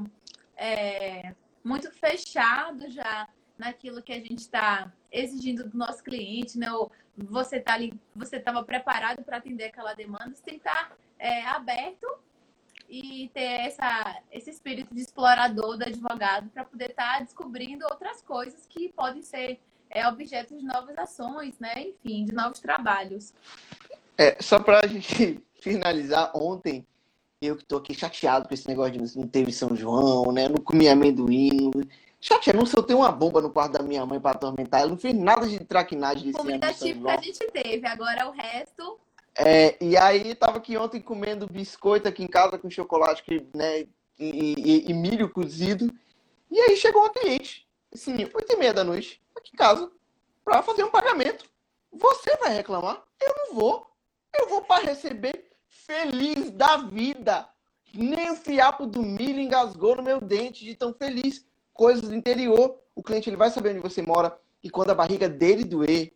é, muito fechado já naquilo que a gente está exigindo do nosso cliente, né? Ou você tá ali, você estava preparado para atender aquela demanda, você tem que estar é, aberto e ter essa, esse espírito de explorador do advogado para poder estar descobrindo outras coisas que podem ser é, objeto de novas ações, né? Enfim, de novos trabalhos. É, só pra (laughs) gente finalizar, ontem eu que tô aqui chateado com esse negócio de não teve São João, né? Não comi amendoim. Não... Chateado, não soltei uma bomba no quarto da minha mãe pra atormentar. Ela não fez nada de traquinagem desse Comida típica a gente teve, agora o resto. É, e aí tava aqui ontem comendo biscoito aqui em casa com chocolate que, né, e, e- e milho cozido. E aí chegou uma cliente, assim, oito e meia da noite, aqui em casa, pra fazer um pagamento. Você vai reclamar? Eu não vou. Eu vou para receber feliz da vida. Nem o fiapo do milho engasgou no meu dente de tão feliz. Coisas do interior. O cliente ele vai saber onde você mora. E quando a barriga dele doer,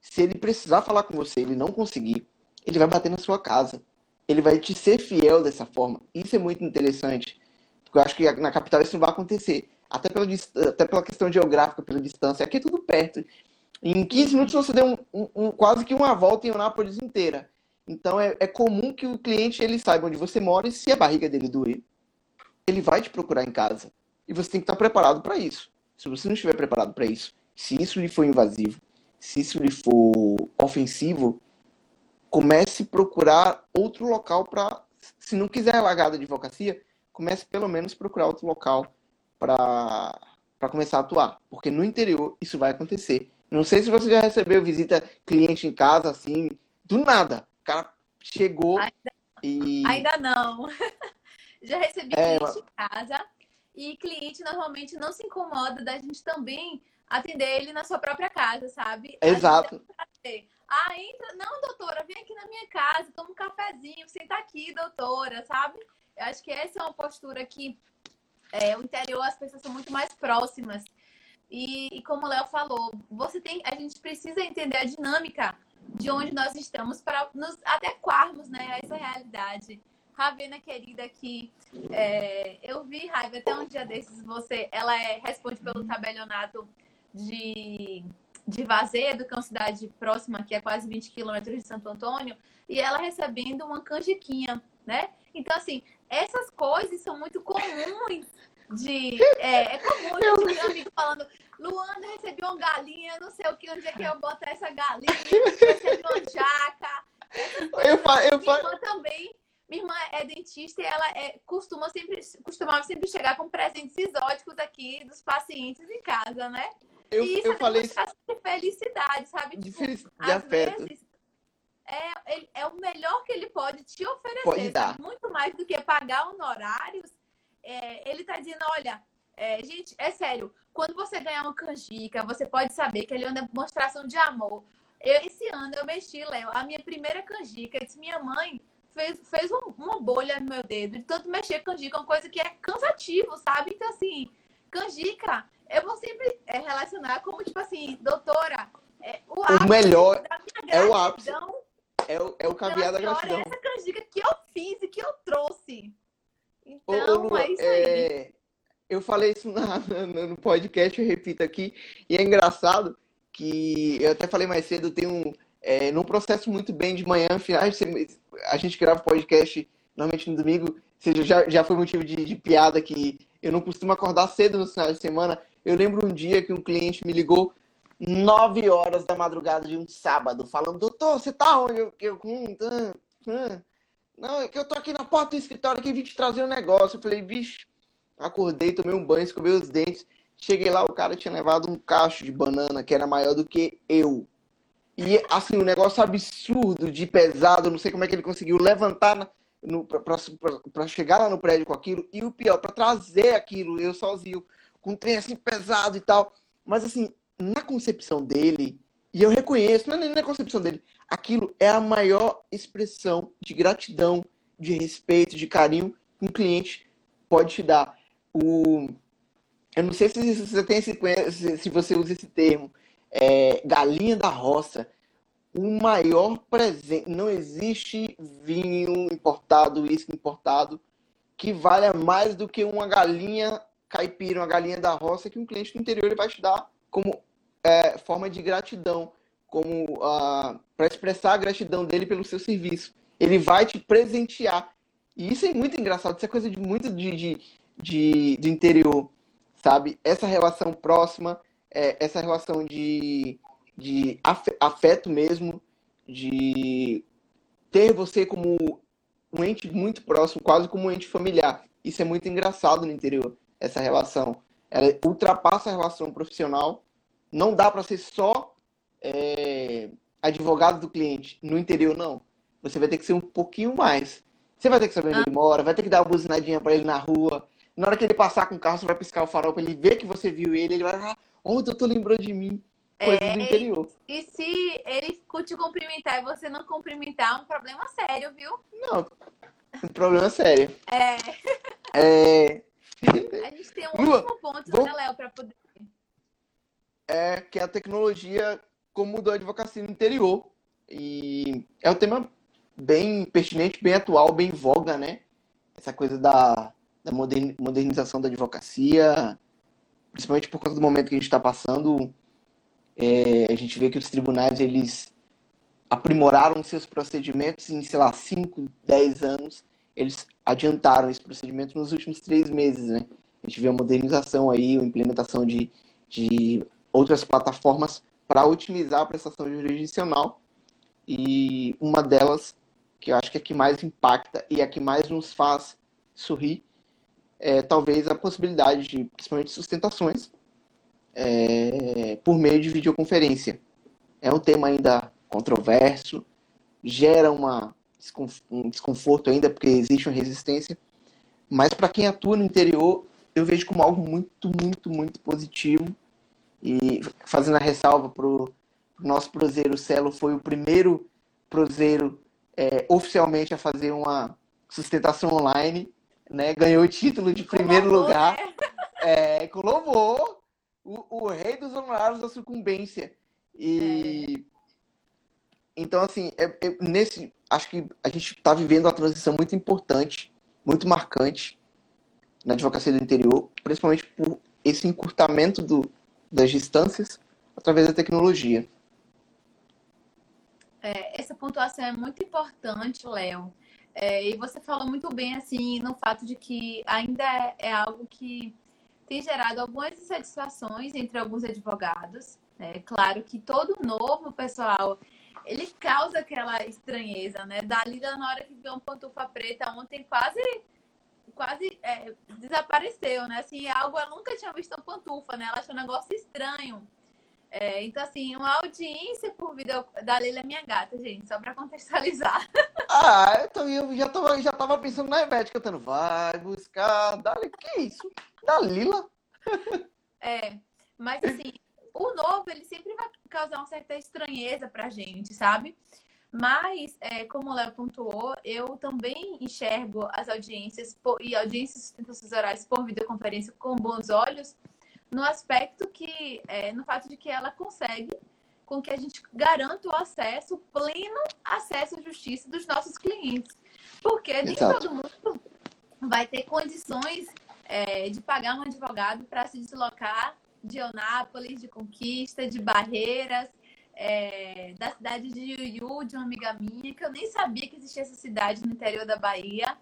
se ele precisar falar com você, ele não conseguir, ele vai bater na sua casa. Ele vai te ser fiel dessa forma. Isso é muito interessante. Porque eu acho que na capital isso não vai acontecer. Até pela, até pela questão geográfica, pela distância. Aqui é tudo perto. Em 15 minutos você deu um- um- um- quase que uma volta em Eunápolis inteira. Então é, é comum que o cliente ele saiba onde você mora e se a barriga dele doer, ele vai te procurar em casa. E você tem que estar preparado para isso. Se você não estiver preparado para isso, se isso lhe for invasivo, se isso lhe for ofensivo, comece a procurar outro local para. Se não quiser largar da advocacia, comece pelo menos a procurar outro local para começar a atuar. Porque no interior isso vai acontecer. Não sei se você já recebeu visita cliente em casa assim, do nada. O cara chegou Ainda- e. Ainda não. (laughs) Já recebi É, cliente em casa e cliente normalmente não se incomoda da gente também atender ele na sua própria casa, sabe? Exato. Ah, entra. Não, doutora, vem aqui na minha casa, toma um cafezinho, senta aqui, doutora, sabe? Eu acho que essa é uma postura que é, o interior as pessoas são muito mais próximas. E, e como o Léo falou, você tem, a gente precisa entender a dinâmica de onde nós estamos para nos adequarmos né, a essa realidade. Ravena querida aqui, é, eu vi, Raiva, até um dia desses, você, ela é, responde pelo tabelionato de, de Vazedo, que é uma cidade próxima, que é quase 20 quilômetros de Santo Antônio, e ela recebendo uma canjiquinha, né? Então, assim, essas coisas são muito comuns de. É, é comum eu ter um amigo falando, Luana, recebi uma galinha, não sei o que, onde é que eu botar essa galinha, recebi uma jaca. (laughs) Eu, fa eu, Minha irmã também. Minha irmã é dentista e ela é, costuma sempre, costumava sempre chegar com presentes exóticos aqui dos pacientes em casa, né? eu, e isso eu é falei de felicidade, sabe? de, Tipo, de afeto. vezes é, é o melhor que ele pode te oferecer. Pode dar. Muito mais do que pagar honorários. É, ele tá dizendo, olha, é, gente, é sério, quando você ganhar uma canjica, você pode saber que ele é uma demonstração de amor. Eu, esse ano eu mexi, Léo, a minha primeira canjica, disse, minha mãe fez, fez um- uma bolha no meu dedo, de tanto mexer canjica, uma coisa que é cansativo, sabe? Então, assim, canjica, eu vou sempre é, relacionar como, tipo assim, doutora, é, o, ápice melhor da minha é o ápice. É o, é o caviar da pela gratidão. essa canjica que eu fiz e que eu trouxe. Ô, ô, Então, Lua, é isso aí. é, eu falei isso na- na- no podcast, eu repito aqui, e é engraçado que eu até falei mais cedo, eu tenho, é, não processo muito bem de manhã, finais de semana, a gente grava podcast normalmente no domingo, ou seja, já, já foi motivo de, de piada que eu não costumo acordar cedo nos finais de semana. Eu lembro um dia que um cliente me ligou 9 horas da madrugada de um sábado, falando, doutor, você tá onde? Eu, eu, hum, tá, hum. Não, é que eu tô aqui na porta do escritório que vim te trazer um negócio. Eu falei, bicho, acordei, tomei um banho, escovei os dentes. Cheguei lá, o cara tinha levado um cacho de banana que era maior do que eu. E assim, um negócio absurdo de pesado, não sei como é que ele conseguiu levantar pra chegar lá no prédio com aquilo. E o pior, pra trazer aquilo, eu sozinho, com um trem assim pesado e tal. Mas assim, na concepção dele, e eu reconheço, não é na concepção dele, aquilo é a maior expressão de gratidão, de respeito, de carinho que um cliente pode te dar. O... Eu não sei se você tem esse, se você usa esse termo, é, galinha da roça. O maior presente. Não existe vinho importado, uísque importado, que valha mais do que uma galinha caipira, uma galinha da roça, que um cliente do interior vai te dar como é, forma de gratidão, como para expressar a gratidão dele pelo seu serviço. Ele vai te presentear. E isso é muito engraçado, isso é coisa de muito de, de, de, de interior, sabe? Essa relação próxima, é, essa relação de, de afe- afeto mesmo, de ter você como um ente muito próximo, quase como um ente familiar. Isso é muito engraçado no interior, essa relação. Ela ultrapassa a relação profissional. Não dá para ser só é, advogado do cliente no interior, não. Você vai ter que ser um pouquinho mais. Você vai ter que saber onde ele mora, vai ter que dar uma buzinadinha para ele na rua. Na hora que ele passar com o carro, você vai piscar o farol para ele ver que você viu ele. Ele vai falar: Oh, o doutor lembrou de mim. Coisas do interior. E se ele te cumprimentar e você não cumprimentar, é um problema sério, viu? Não, um problema sério. É, É, a gente tem um Lua, último ponto, vou- né, Léo, para poder. É que a tecnologia como mudou a advocacia no interior. E é um tema bem pertinente, bem atual, bem em voga, né? Essa coisa da, da modern- modernização da advocacia, principalmente por causa do momento que a gente está passando. É, a gente vê que os tribunais, eles aprimoraram seus procedimentos em, sei lá, 5, 10 anos. Eles adiantaram esse procedimento nos últimos três meses, né? A gente vê a modernização aí, a implementação de, de outras plataformas para otimizar a prestação jurisdicional. E uma delas, que eu acho que é a que mais impacta e a que mais nos faz sorrir, é talvez a possibilidade de, principalmente, sustentações é, por meio de videoconferência. É um tema ainda controverso, gera uma, um desconforto ainda, porque existe uma resistência, Mas para quem atua no interior, eu vejo como algo muito, muito, muito positivo. E fazendo a ressalva para o nosso proseiro, o Celo foi o primeiro proseiro é, oficialmente a fazer uma sustentação online, né? Ganhou o título de primeiro lugar, né? é, com louvor, o, o, rei dos honorários da sucumbência. E é. então assim, é, é, nesse, acho que a gente está vivendo uma transição muito importante, muito marcante na advocacia do interior, principalmente por esse encurtamento do, das distâncias através da tecnologia. É, essa pontuação é muito importante, Léo. É, e você falou muito bem assim no fato de que ainda é, é algo que tem gerado algumas insatisfações entre alguns advogados. É claro que todo novo pessoal ele causa aquela estranheza, né? Dalila, na hora que viu uma pantufa preta ontem, quase quase é, desapareceu, né? Assim, algo ela nunca tinha visto uma pantufa, né? Ela achou um negócio estranho. É, então, assim, uma audiência por vídeo da Leila é minha gata, gente, só para contextualizar. (laughs) Ah, então eu já tava, já tava pensando na Ivete cantando Vai buscar Dalila. Que isso? Dalila? É, mas assim, o novo, ele sempre vai causar uma certa estranheza pra gente, sabe? Mas, é, como o Léo pontuou, eu também enxergo as audiências por, e audiências sustentações orais por videoconferência com bons olhos, no aspecto que, é, no fato de que ela consegue com que a gente garanta o acesso, o pleno acesso à justiça dos nossos clientes. Porque nem todo mundo vai ter condições é, de pagar um advogado para se deslocar de Eunápolis, de Conquista, de Barreiras, é, da cidade de Iuiú, de uma amiga minha, que eu nem sabia que existia essa cidade no interior da Bahia.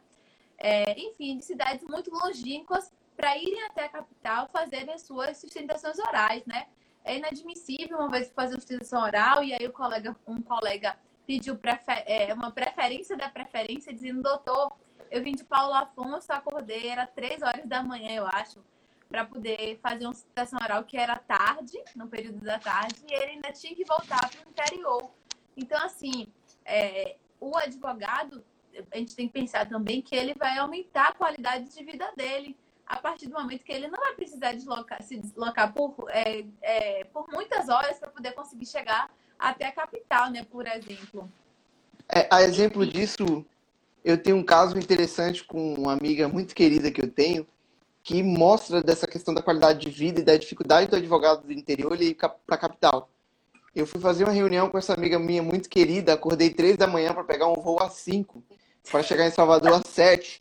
É, enfim, de cidades muito longínquas para irem até a capital fazerem as suas sustentações orais, né? É inadmissível uma vez fazer uma sustentação oral e aí o colega, um colega pediu prefer, é, uma preferência da preferência, dizendo, doutor, eu vim de Paulo Afonso, acordei, era três horas da manhã, eu acho, para poder fazer uma sustentação oral que era tarde, no período da tarde, e ele ainda tinha que voltar para o interior. Então, assim, é, o advogado, a gente tem que pensar também que ele vai aumentar a qualidade de vida dele a partir do momento que ele não vai precisar deslocar, se deslocar por, é, é, por muitas horas para poder conseguir chegar até a capital, né, por exemplo. É, a exemplo disso, eu tenho um caso interessante com uma amiga muito querida que eu tenho, que mostra dessa questão da qualidade de vida e da dificuldade do advogado do interior ir para a capital. Eu fui fazer uma reunião com essa amiga minha muito querida, acordei três da manhã para pegar um voo às cinco, para chegar em Salvador às sete.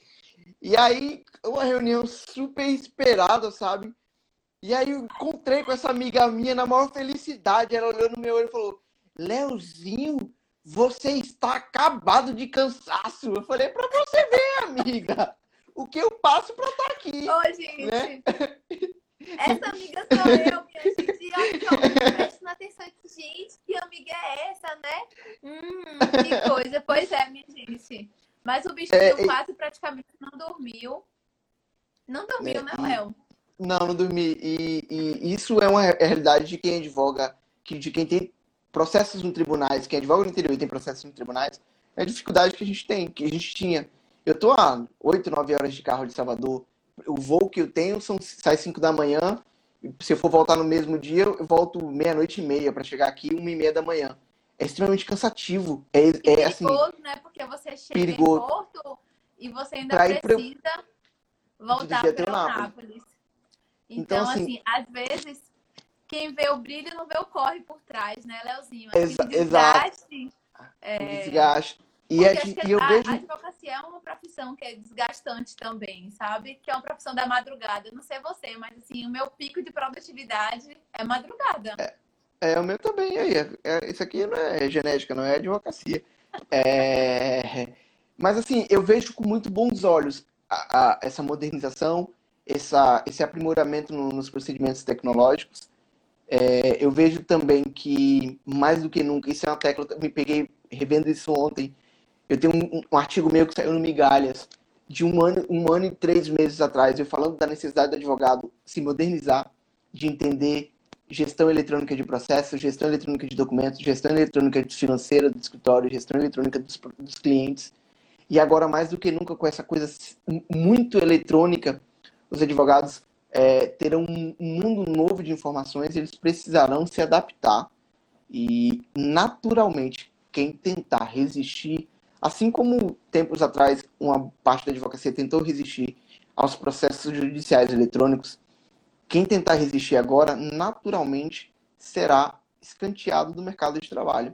E aí, uma reunião super esperada, sabe? E aí eu encontrei com essa amiga minha na maior felicidade. Ela olhou no meu olho e falou: Leozinho, você está acabado de cansaço. Eu falei, pra você ver, amiga, o que eu passo pra estar aqui. Ô, gente. Né? Essa amiga sou eu, minha gente. Eu prestando atenção. Gente, que amiga é essa, né? Hum, que (laughs) coisa. Pois é, minha gente. Mas o bicho é, quase praticamente não dormiu. Não dormiu, é, né, Léo? Não, não dormi. E, e, isso é uma realidade de quem advoga, que, de quem tem processos no tribunais, quem advoga no interior e tem processos no tribunais, é a dificuldade que a gente tem, que a gente tinha. Eu tô a 8, 9 horas de carro de Salvador. O voo que eu tenho são, sai 5 da manhã. Se eu for voltar no mesmo dia, eu volto meia-noite e meia para chegar aqui, uma e meia da manhã é extremamente cansativo. É, e é assim, perigoso, né? Porque você chega perigoso. em Porto e você ainda precisa pra... voltar para Nápoles. Então, então assim, assim, às vezes, quem vê o brilho não vê o corre por trás, né, Leozinho? Exa desgaste, exato. É... Desgaste. E, é, e eu a, vejo... a advocacia é uma profissão que é desgastante também, sabe? Que é uma profissão da madrugada. Eu não sei você, mas assim, o meu pico de produtividade é madrugada. É, é, o meu também. Aí, é, é, isso aqui não é genética, não é advocacia. É, mas assim, eu vejo com muito bons olhos a, a, essa modernização, essa, esse aprimoramento no, nos procedimentos tecnológicos. É, eu vejo também que, mais do que nunca, isso é uma tecla, me peguei revendo isso ontem. Eu tenho um, um artigo meu que saiu no Migalhas, de um ano, um ano e três meses atrás, eu falando da necessidade do advogado se modernizar, de entender gestão eletrônica de processos, gestão eletrônica de documentos, gestão eletrônica financeira do escritório, gestão eletrônica dos, dos clientes. E agora, mais do que nunca, com essa coisa muito eletrônica, os advogados é, terão um mundo novo de informações, eles precisarão se adaptar. E, naturalmente, quem tentar resistir, assim como tempos atrás uma parte da advocacia tentou resistir aos processos judiciais eletrônicos, quem tentar resistir agora, naturalmente, será escanteado do mercado de trabalho.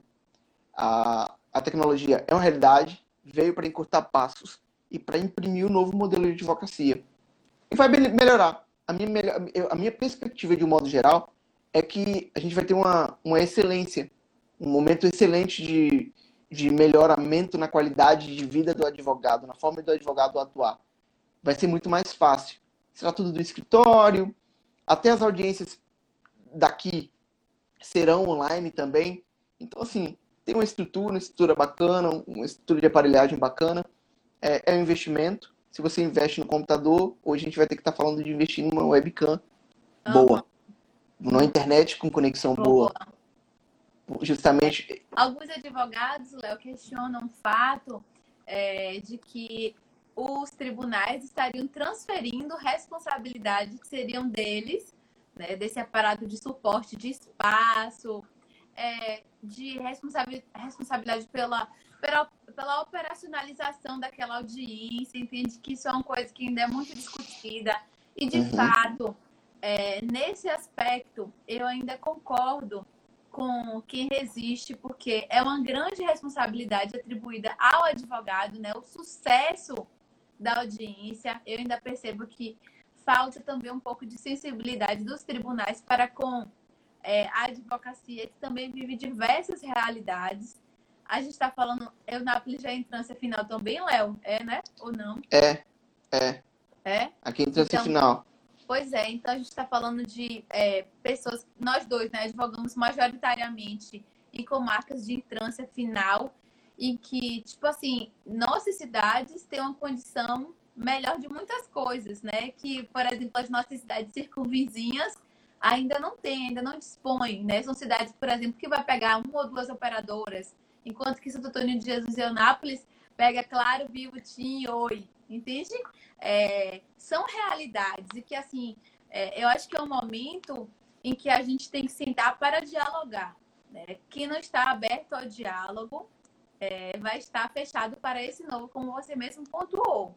A, a tecnologia é uma realidade, veio para encurtar passos e para imprimir um novo modelo de advocacia. E vai melhorar. A minha, a minha perspectiva, de um modo geral, é que a gente vai ter uma, uma excelência, um momento excelente de, de melhoramento na qualidade de vida do advogado, na forma do advogado atuar. Vai ser muito mais fácil. Será tudo do escritório, até as audiências daqui serão online também. Então, assim, tem uma estrutura, uma estrutura bacana, uma estrutura de aparelhagem bacana. É, é um investimento. Se você investe no computador, hoje a gente vai ter que estar tá falando de investir numa webcam boa. Numa internet com conexão boa. boa. Justamente. Alguns advogados, Léo, questionam o fato é, de que os tribunais estariam transferindo responsabilidades que seriam deles, né, desse aparato de suporte de espaço, é, de responsabilidade pela, pela, pela operacionalização daquela audiência, entende que isso é uma coisa que ainda é muito discutida. E, de uhum. fato, é, nesse aspecto, eu ainda concordo com quem resiste, porque é uma grande responsabilidade atribuída ao advogado, né? O sucesso da audiência. Eu ainda percebo que falta também um pouco de sensibilidade dos tribunais para com é, a advocacia, que também vive diversas realidades. A gente está falando, Eunápolis já é entrância final também, Léo? É, né? Ou não? É, é. É? Aqui entrância então, final. Pois é, então a gente está falando de é, pessoas, nós dois, né, advogamos majoritariamente em comarcas de entrância final e que, tipo assim, nossas cidades têm uma condição melhor de muitas coisas, né? Que, por exemplo, as nossas cidades circunvizinhas ainda não têm, ainda não dispõem, né? São cidades, por exemplo, que vai pegar uma ou duas operadoras, enquanto que Santo Antônio de Jesus e Eunápolis pega Claro, Vivo, Tim, Oi, entende? É, são realidades e que, assim, é, eu acho que é um momento em que a gente tem que sentar para dialogar, né? Quem não está aberto ao diálogo é, vai estar fechado para esse novo, como você mesmo pontuou.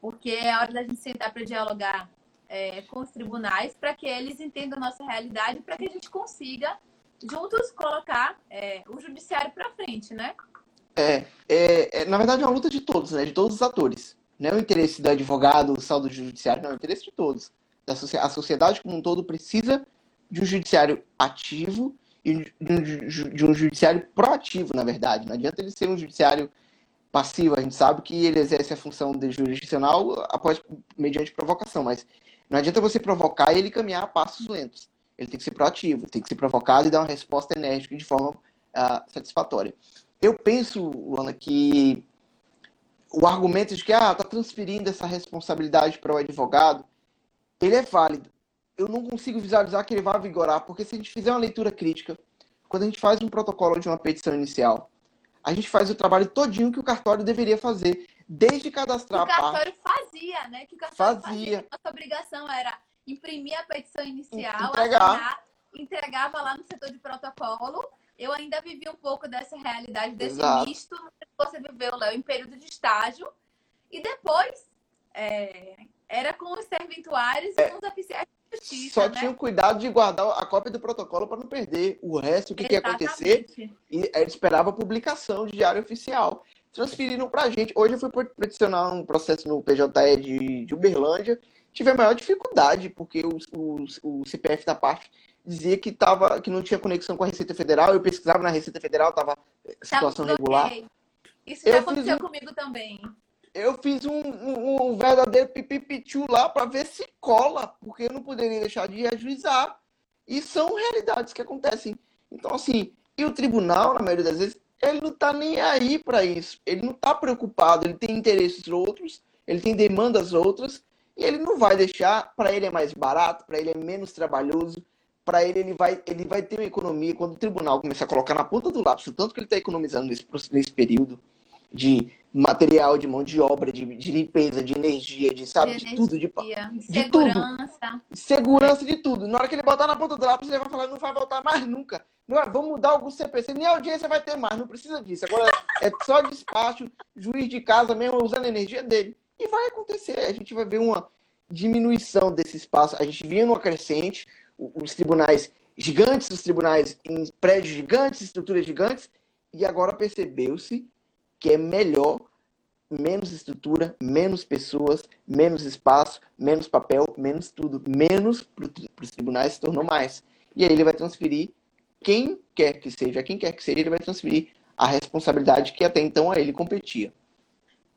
Porque é hora da gente sentar para dialogar é, com os tribunais para que eles entendam a nossa realidade para que a gente consiga juntos colocar é, o judiciário para frente, né? É, é, é, na verdade é uma luta de todos, né? De todos os atores. Não é o interesse do advogado, do judiciário, não é o interesse de todos. A sociedade como um todo precisa de um judiciário ativo e de um judiciário proativo, na verdade. Não adianta ele ser um judiciário passivo. A gente sabe que ele exerce a função de jurisdicional após, mediante provocação, mas não adianta você provocar e ele caminhar a passos lentos. Ele tem que ser proativo, tem que ser provocado e dar uma resposta enérgica de forma uh, satisfatória. Eu penso, Luana, que o argumento de que ah, está transferindo essa responsabilidade para o advogado, ele é válido eu não consigo visualizar que ele vai vigorar, porque se a gente fizer uma leitura crítica, quando a gente faz um protocolo de uma petição inicial, a gente faz o trabalho todinho que o cartório deveria fazer, desde cadastrar a parte. O cartório fazia, né? Que o cartório fazia. fazia. Nossa obrigação era imprimir a petição inicial, Entregar. assinar, entregava lá no setor de protocolo. Eu ainda vivi um pouco dessa realidade, desse Exato. misto que você viveu, Léo, em período de estágio. E depois, é, era com os serventuários é. e com os oficiais justiça. Só né? tinha cuidado de guardar a cópia do protocolo para não perder. O resto, o que, que ia acontecer? E ele esperava a publicação de diário oficial. Transferiram para a gente. Hoje eu fui peticionar um processo no PJE de, de Uberlândia. Tive a maior dificuldade, porque o, o, o CPF da parte dizia que, tava, que não tinha conexão com a Receita Federal. Eu pesquisava na Receita Federal, estava situação regular. Isso já eu aconteceu comigo também eu fiz um, um, um verdadeiro pipipitiu lá para ver se cola, porque eu não poderia deixar de ajuizar. E são realidades que acontecem. Então, assim, e o tribunal, na maioria das vezes, ele não está nem aí para isso. Ele não está preocupado, ele tem interesses outros, ele tem demandas outras, e ele não vai deixar, para ele é mais barato, para ele é menos trabalhoso, para ele ele vai, ele vai ter uma economia quando o tribunal começar a colocar na ponta do lápis o tanto que ele está economizando nesse, nesse período de material, de mão de obra, de, de limpeza, de energia, de sabe, de, De tudo, de, energia, de tudo. segurança. segurança de tudo. Na hora que ele botar na ponta do lápis, ele vai falar, não vai voltar mais nunca. Não é, vamos mudar algum CPC, nem audiência vai ter mais, não precisa disso. Agora é só despacho, juiz de casa mesmo usando a energia dele. E vai acontecer, a gente vai ver uma diminuição desse espaço. A gente vinha numa crescente, os tribunais gigantes, os tribunais em prédios gigantes, estruturas gigantes, e agora percebeu-se que é melhor menos estrutura, menos pessoas, menos espaço, menos papel, menos tudo, menos para os tribunais se tornou mais. E aí ele vai transferir quem quer que seja, quem quer que seja, ele vai transferir a responsabilidade que até então a ele competia.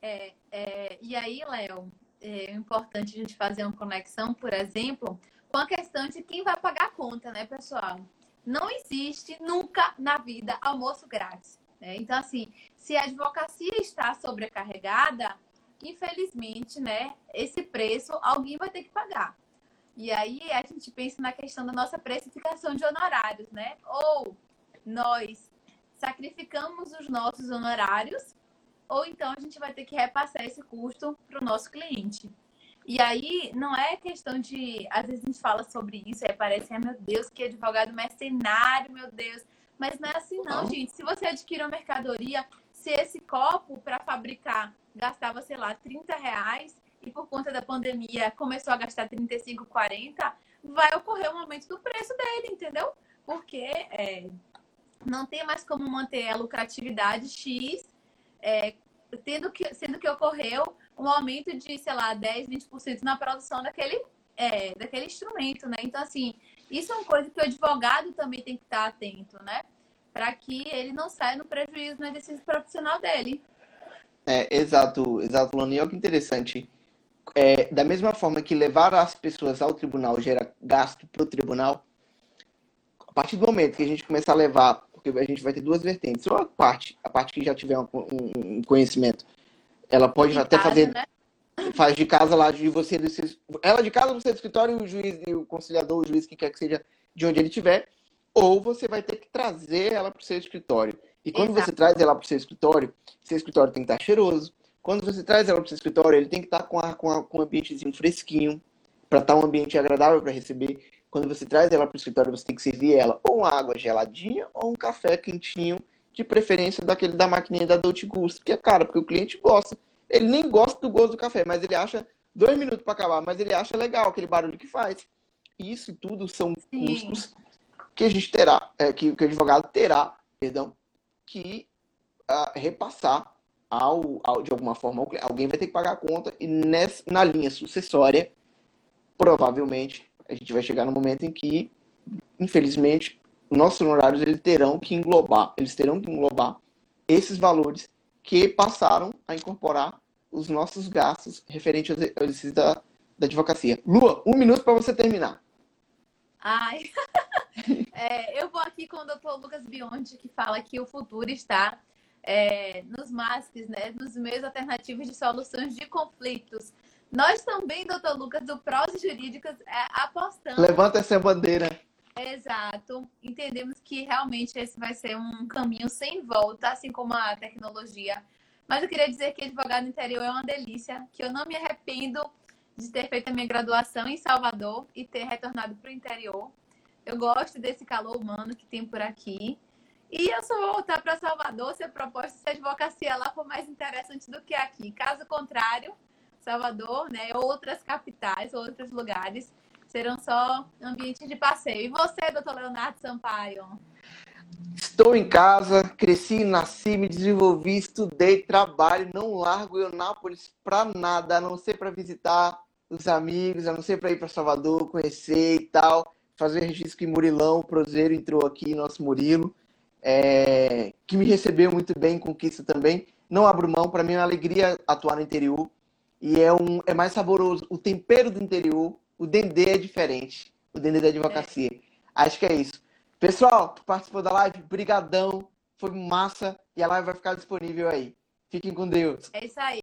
É, é, e aí, Léo, é importante a gente fazer uma conexão, por exemplo, com a questão de quem vai pagar a conta, né, pessoal? Não existe nunca na vida almoço grátis. né? Então, assim, se a advocacia está sobrecarregada, infelizmente, né, esse preço alguém vai ter que pagar. E aí a gente pensa na questão da nossa precificação de honorários, né? Ou nós sacrificamos os nossos honorários ou então a gente vai ter que repassar esse custo para o nosso cliente. E aí não é questão de, às vezes a gente fala sobre isso e aí parece, ai meu Deus, que advogado mercenário, meu Deus. Mas não é assim não, Não. gente. Se você adquire uma mercadoria, se esse copo para fabricar gastava, sei lá, 30 reais e por conta da pandemia começou a gastar 35, 40, vai ocorrer um aumento do preço dele, entendeu? Porque é, não tem mais como manter a lucratividade X é, tendo que, sendo que ocorreu um aumento de, sei lá, 10, 20% na produção daquele, é, daquele instrumento, né? Então, assim, isso é uma coisa que o advogado também tem que estar atento, né? Para que ele não saia no prejuízo no exercício profissional dele. É, exato, exato, Lona. E olha que interessante. É, da mesma forma que levar as pessoas ao tribunal gera gasto para o tribunal, a partir do momento que a gente começar a levar, porque a gente vai ter duas vertentes, ou a parte, a parte que já tiver um- um conhecimento, ela pode Em até casa, fazer, né? faz de casa lá, de você, ela de casa, você do escritório, e o juiz, e o conciliador, o juiz que quer que seja de onde ele estiver, ou você vai ter que trazer ela para o seu escritório. E quando Exato. você traz ela para o seu escritório, seu escritório tem que estar cheiroso. Quando você traz ela para o seu escritório, ele tem que estar com, a, com, a, com um ambientezinho fresquinho, para estar um ambiente agradável para receber. Quando você traz ela para o escritório, você tem que servir ela ou uma água geladinha ou um café quentinho, de preferência daquele da maquininha da Dolce Gusto, que é cara, porque o cliente gosta. Ele nem gosta do gosto do café, mas ele acha dois minutos para acabar, mas ele acha legal aquele barulho que faz. Isso tudo são Sim. custos que a gente terá, é, que, que o advogado terá, perdão, que ah, repassar ao, ao- de alguma forma, alguém vai ter que pagar a conta e nessa, na linha sucessória, provavelmente a gente vai chegar no momento em que, infelizmente, nossos honorários eles terão que englobar, eles terão que englobar esses valores que passaram a incorporar os nossos gastos referentes ao ex- ao exercício da, da advocacia. Lua, um minuto para você terminar. Ai. (laughs) É, eu vou aqui com o Dr. Lucas Bionde, que fala que o futuro está é, nos MASCs, né? Nos meios alternativos de soluções de conflitos. Nós também, doutor Lucas, do Prós Jurídicas, é, apostamos. Levanta essa bandeira. Exato. Entendemos que realmente esse vai ser um caminho sem volta, assim como a tecnologia. Mas eu queria dizer que advogado no interior é uma delícia, que eu não me arrependo de ter feito a minha graduação em Salvador e ter retornado para o interior. Eu gosto desse calor humano que tem por aqui. E eu só vou voltar para Salvador se a proposta a advocacia lá for mais interessante do que aqui. Caso contrário, Salvador, né, outras capitais, outros lugares serão só ambientes de passeio. E você, doutor Leonardo Sampaio? Estou em casa, cresci, nasci, me desenvolvi, estudei, trabalho, não largo Eunápolis para nada, a não ser para visitar os amigos, a não ser para ir para Salvador, conhecer e tal, fazer registro em Murilão, o Prozeiro entrou aqui, nosso Murilo, é, que me recebeu muito bem, conquista também. Não abro mão, para mim é uma alegria atuar no interior e é, um, é mais saboroso. O tempero do interior, o dendê é diferente, o dendê da advocacia. Acho que é isso. Pessoal, que participou da live, brigadão, foi massa e a live vai ficar disponível aí. Fiquem com Deus. É isso aí.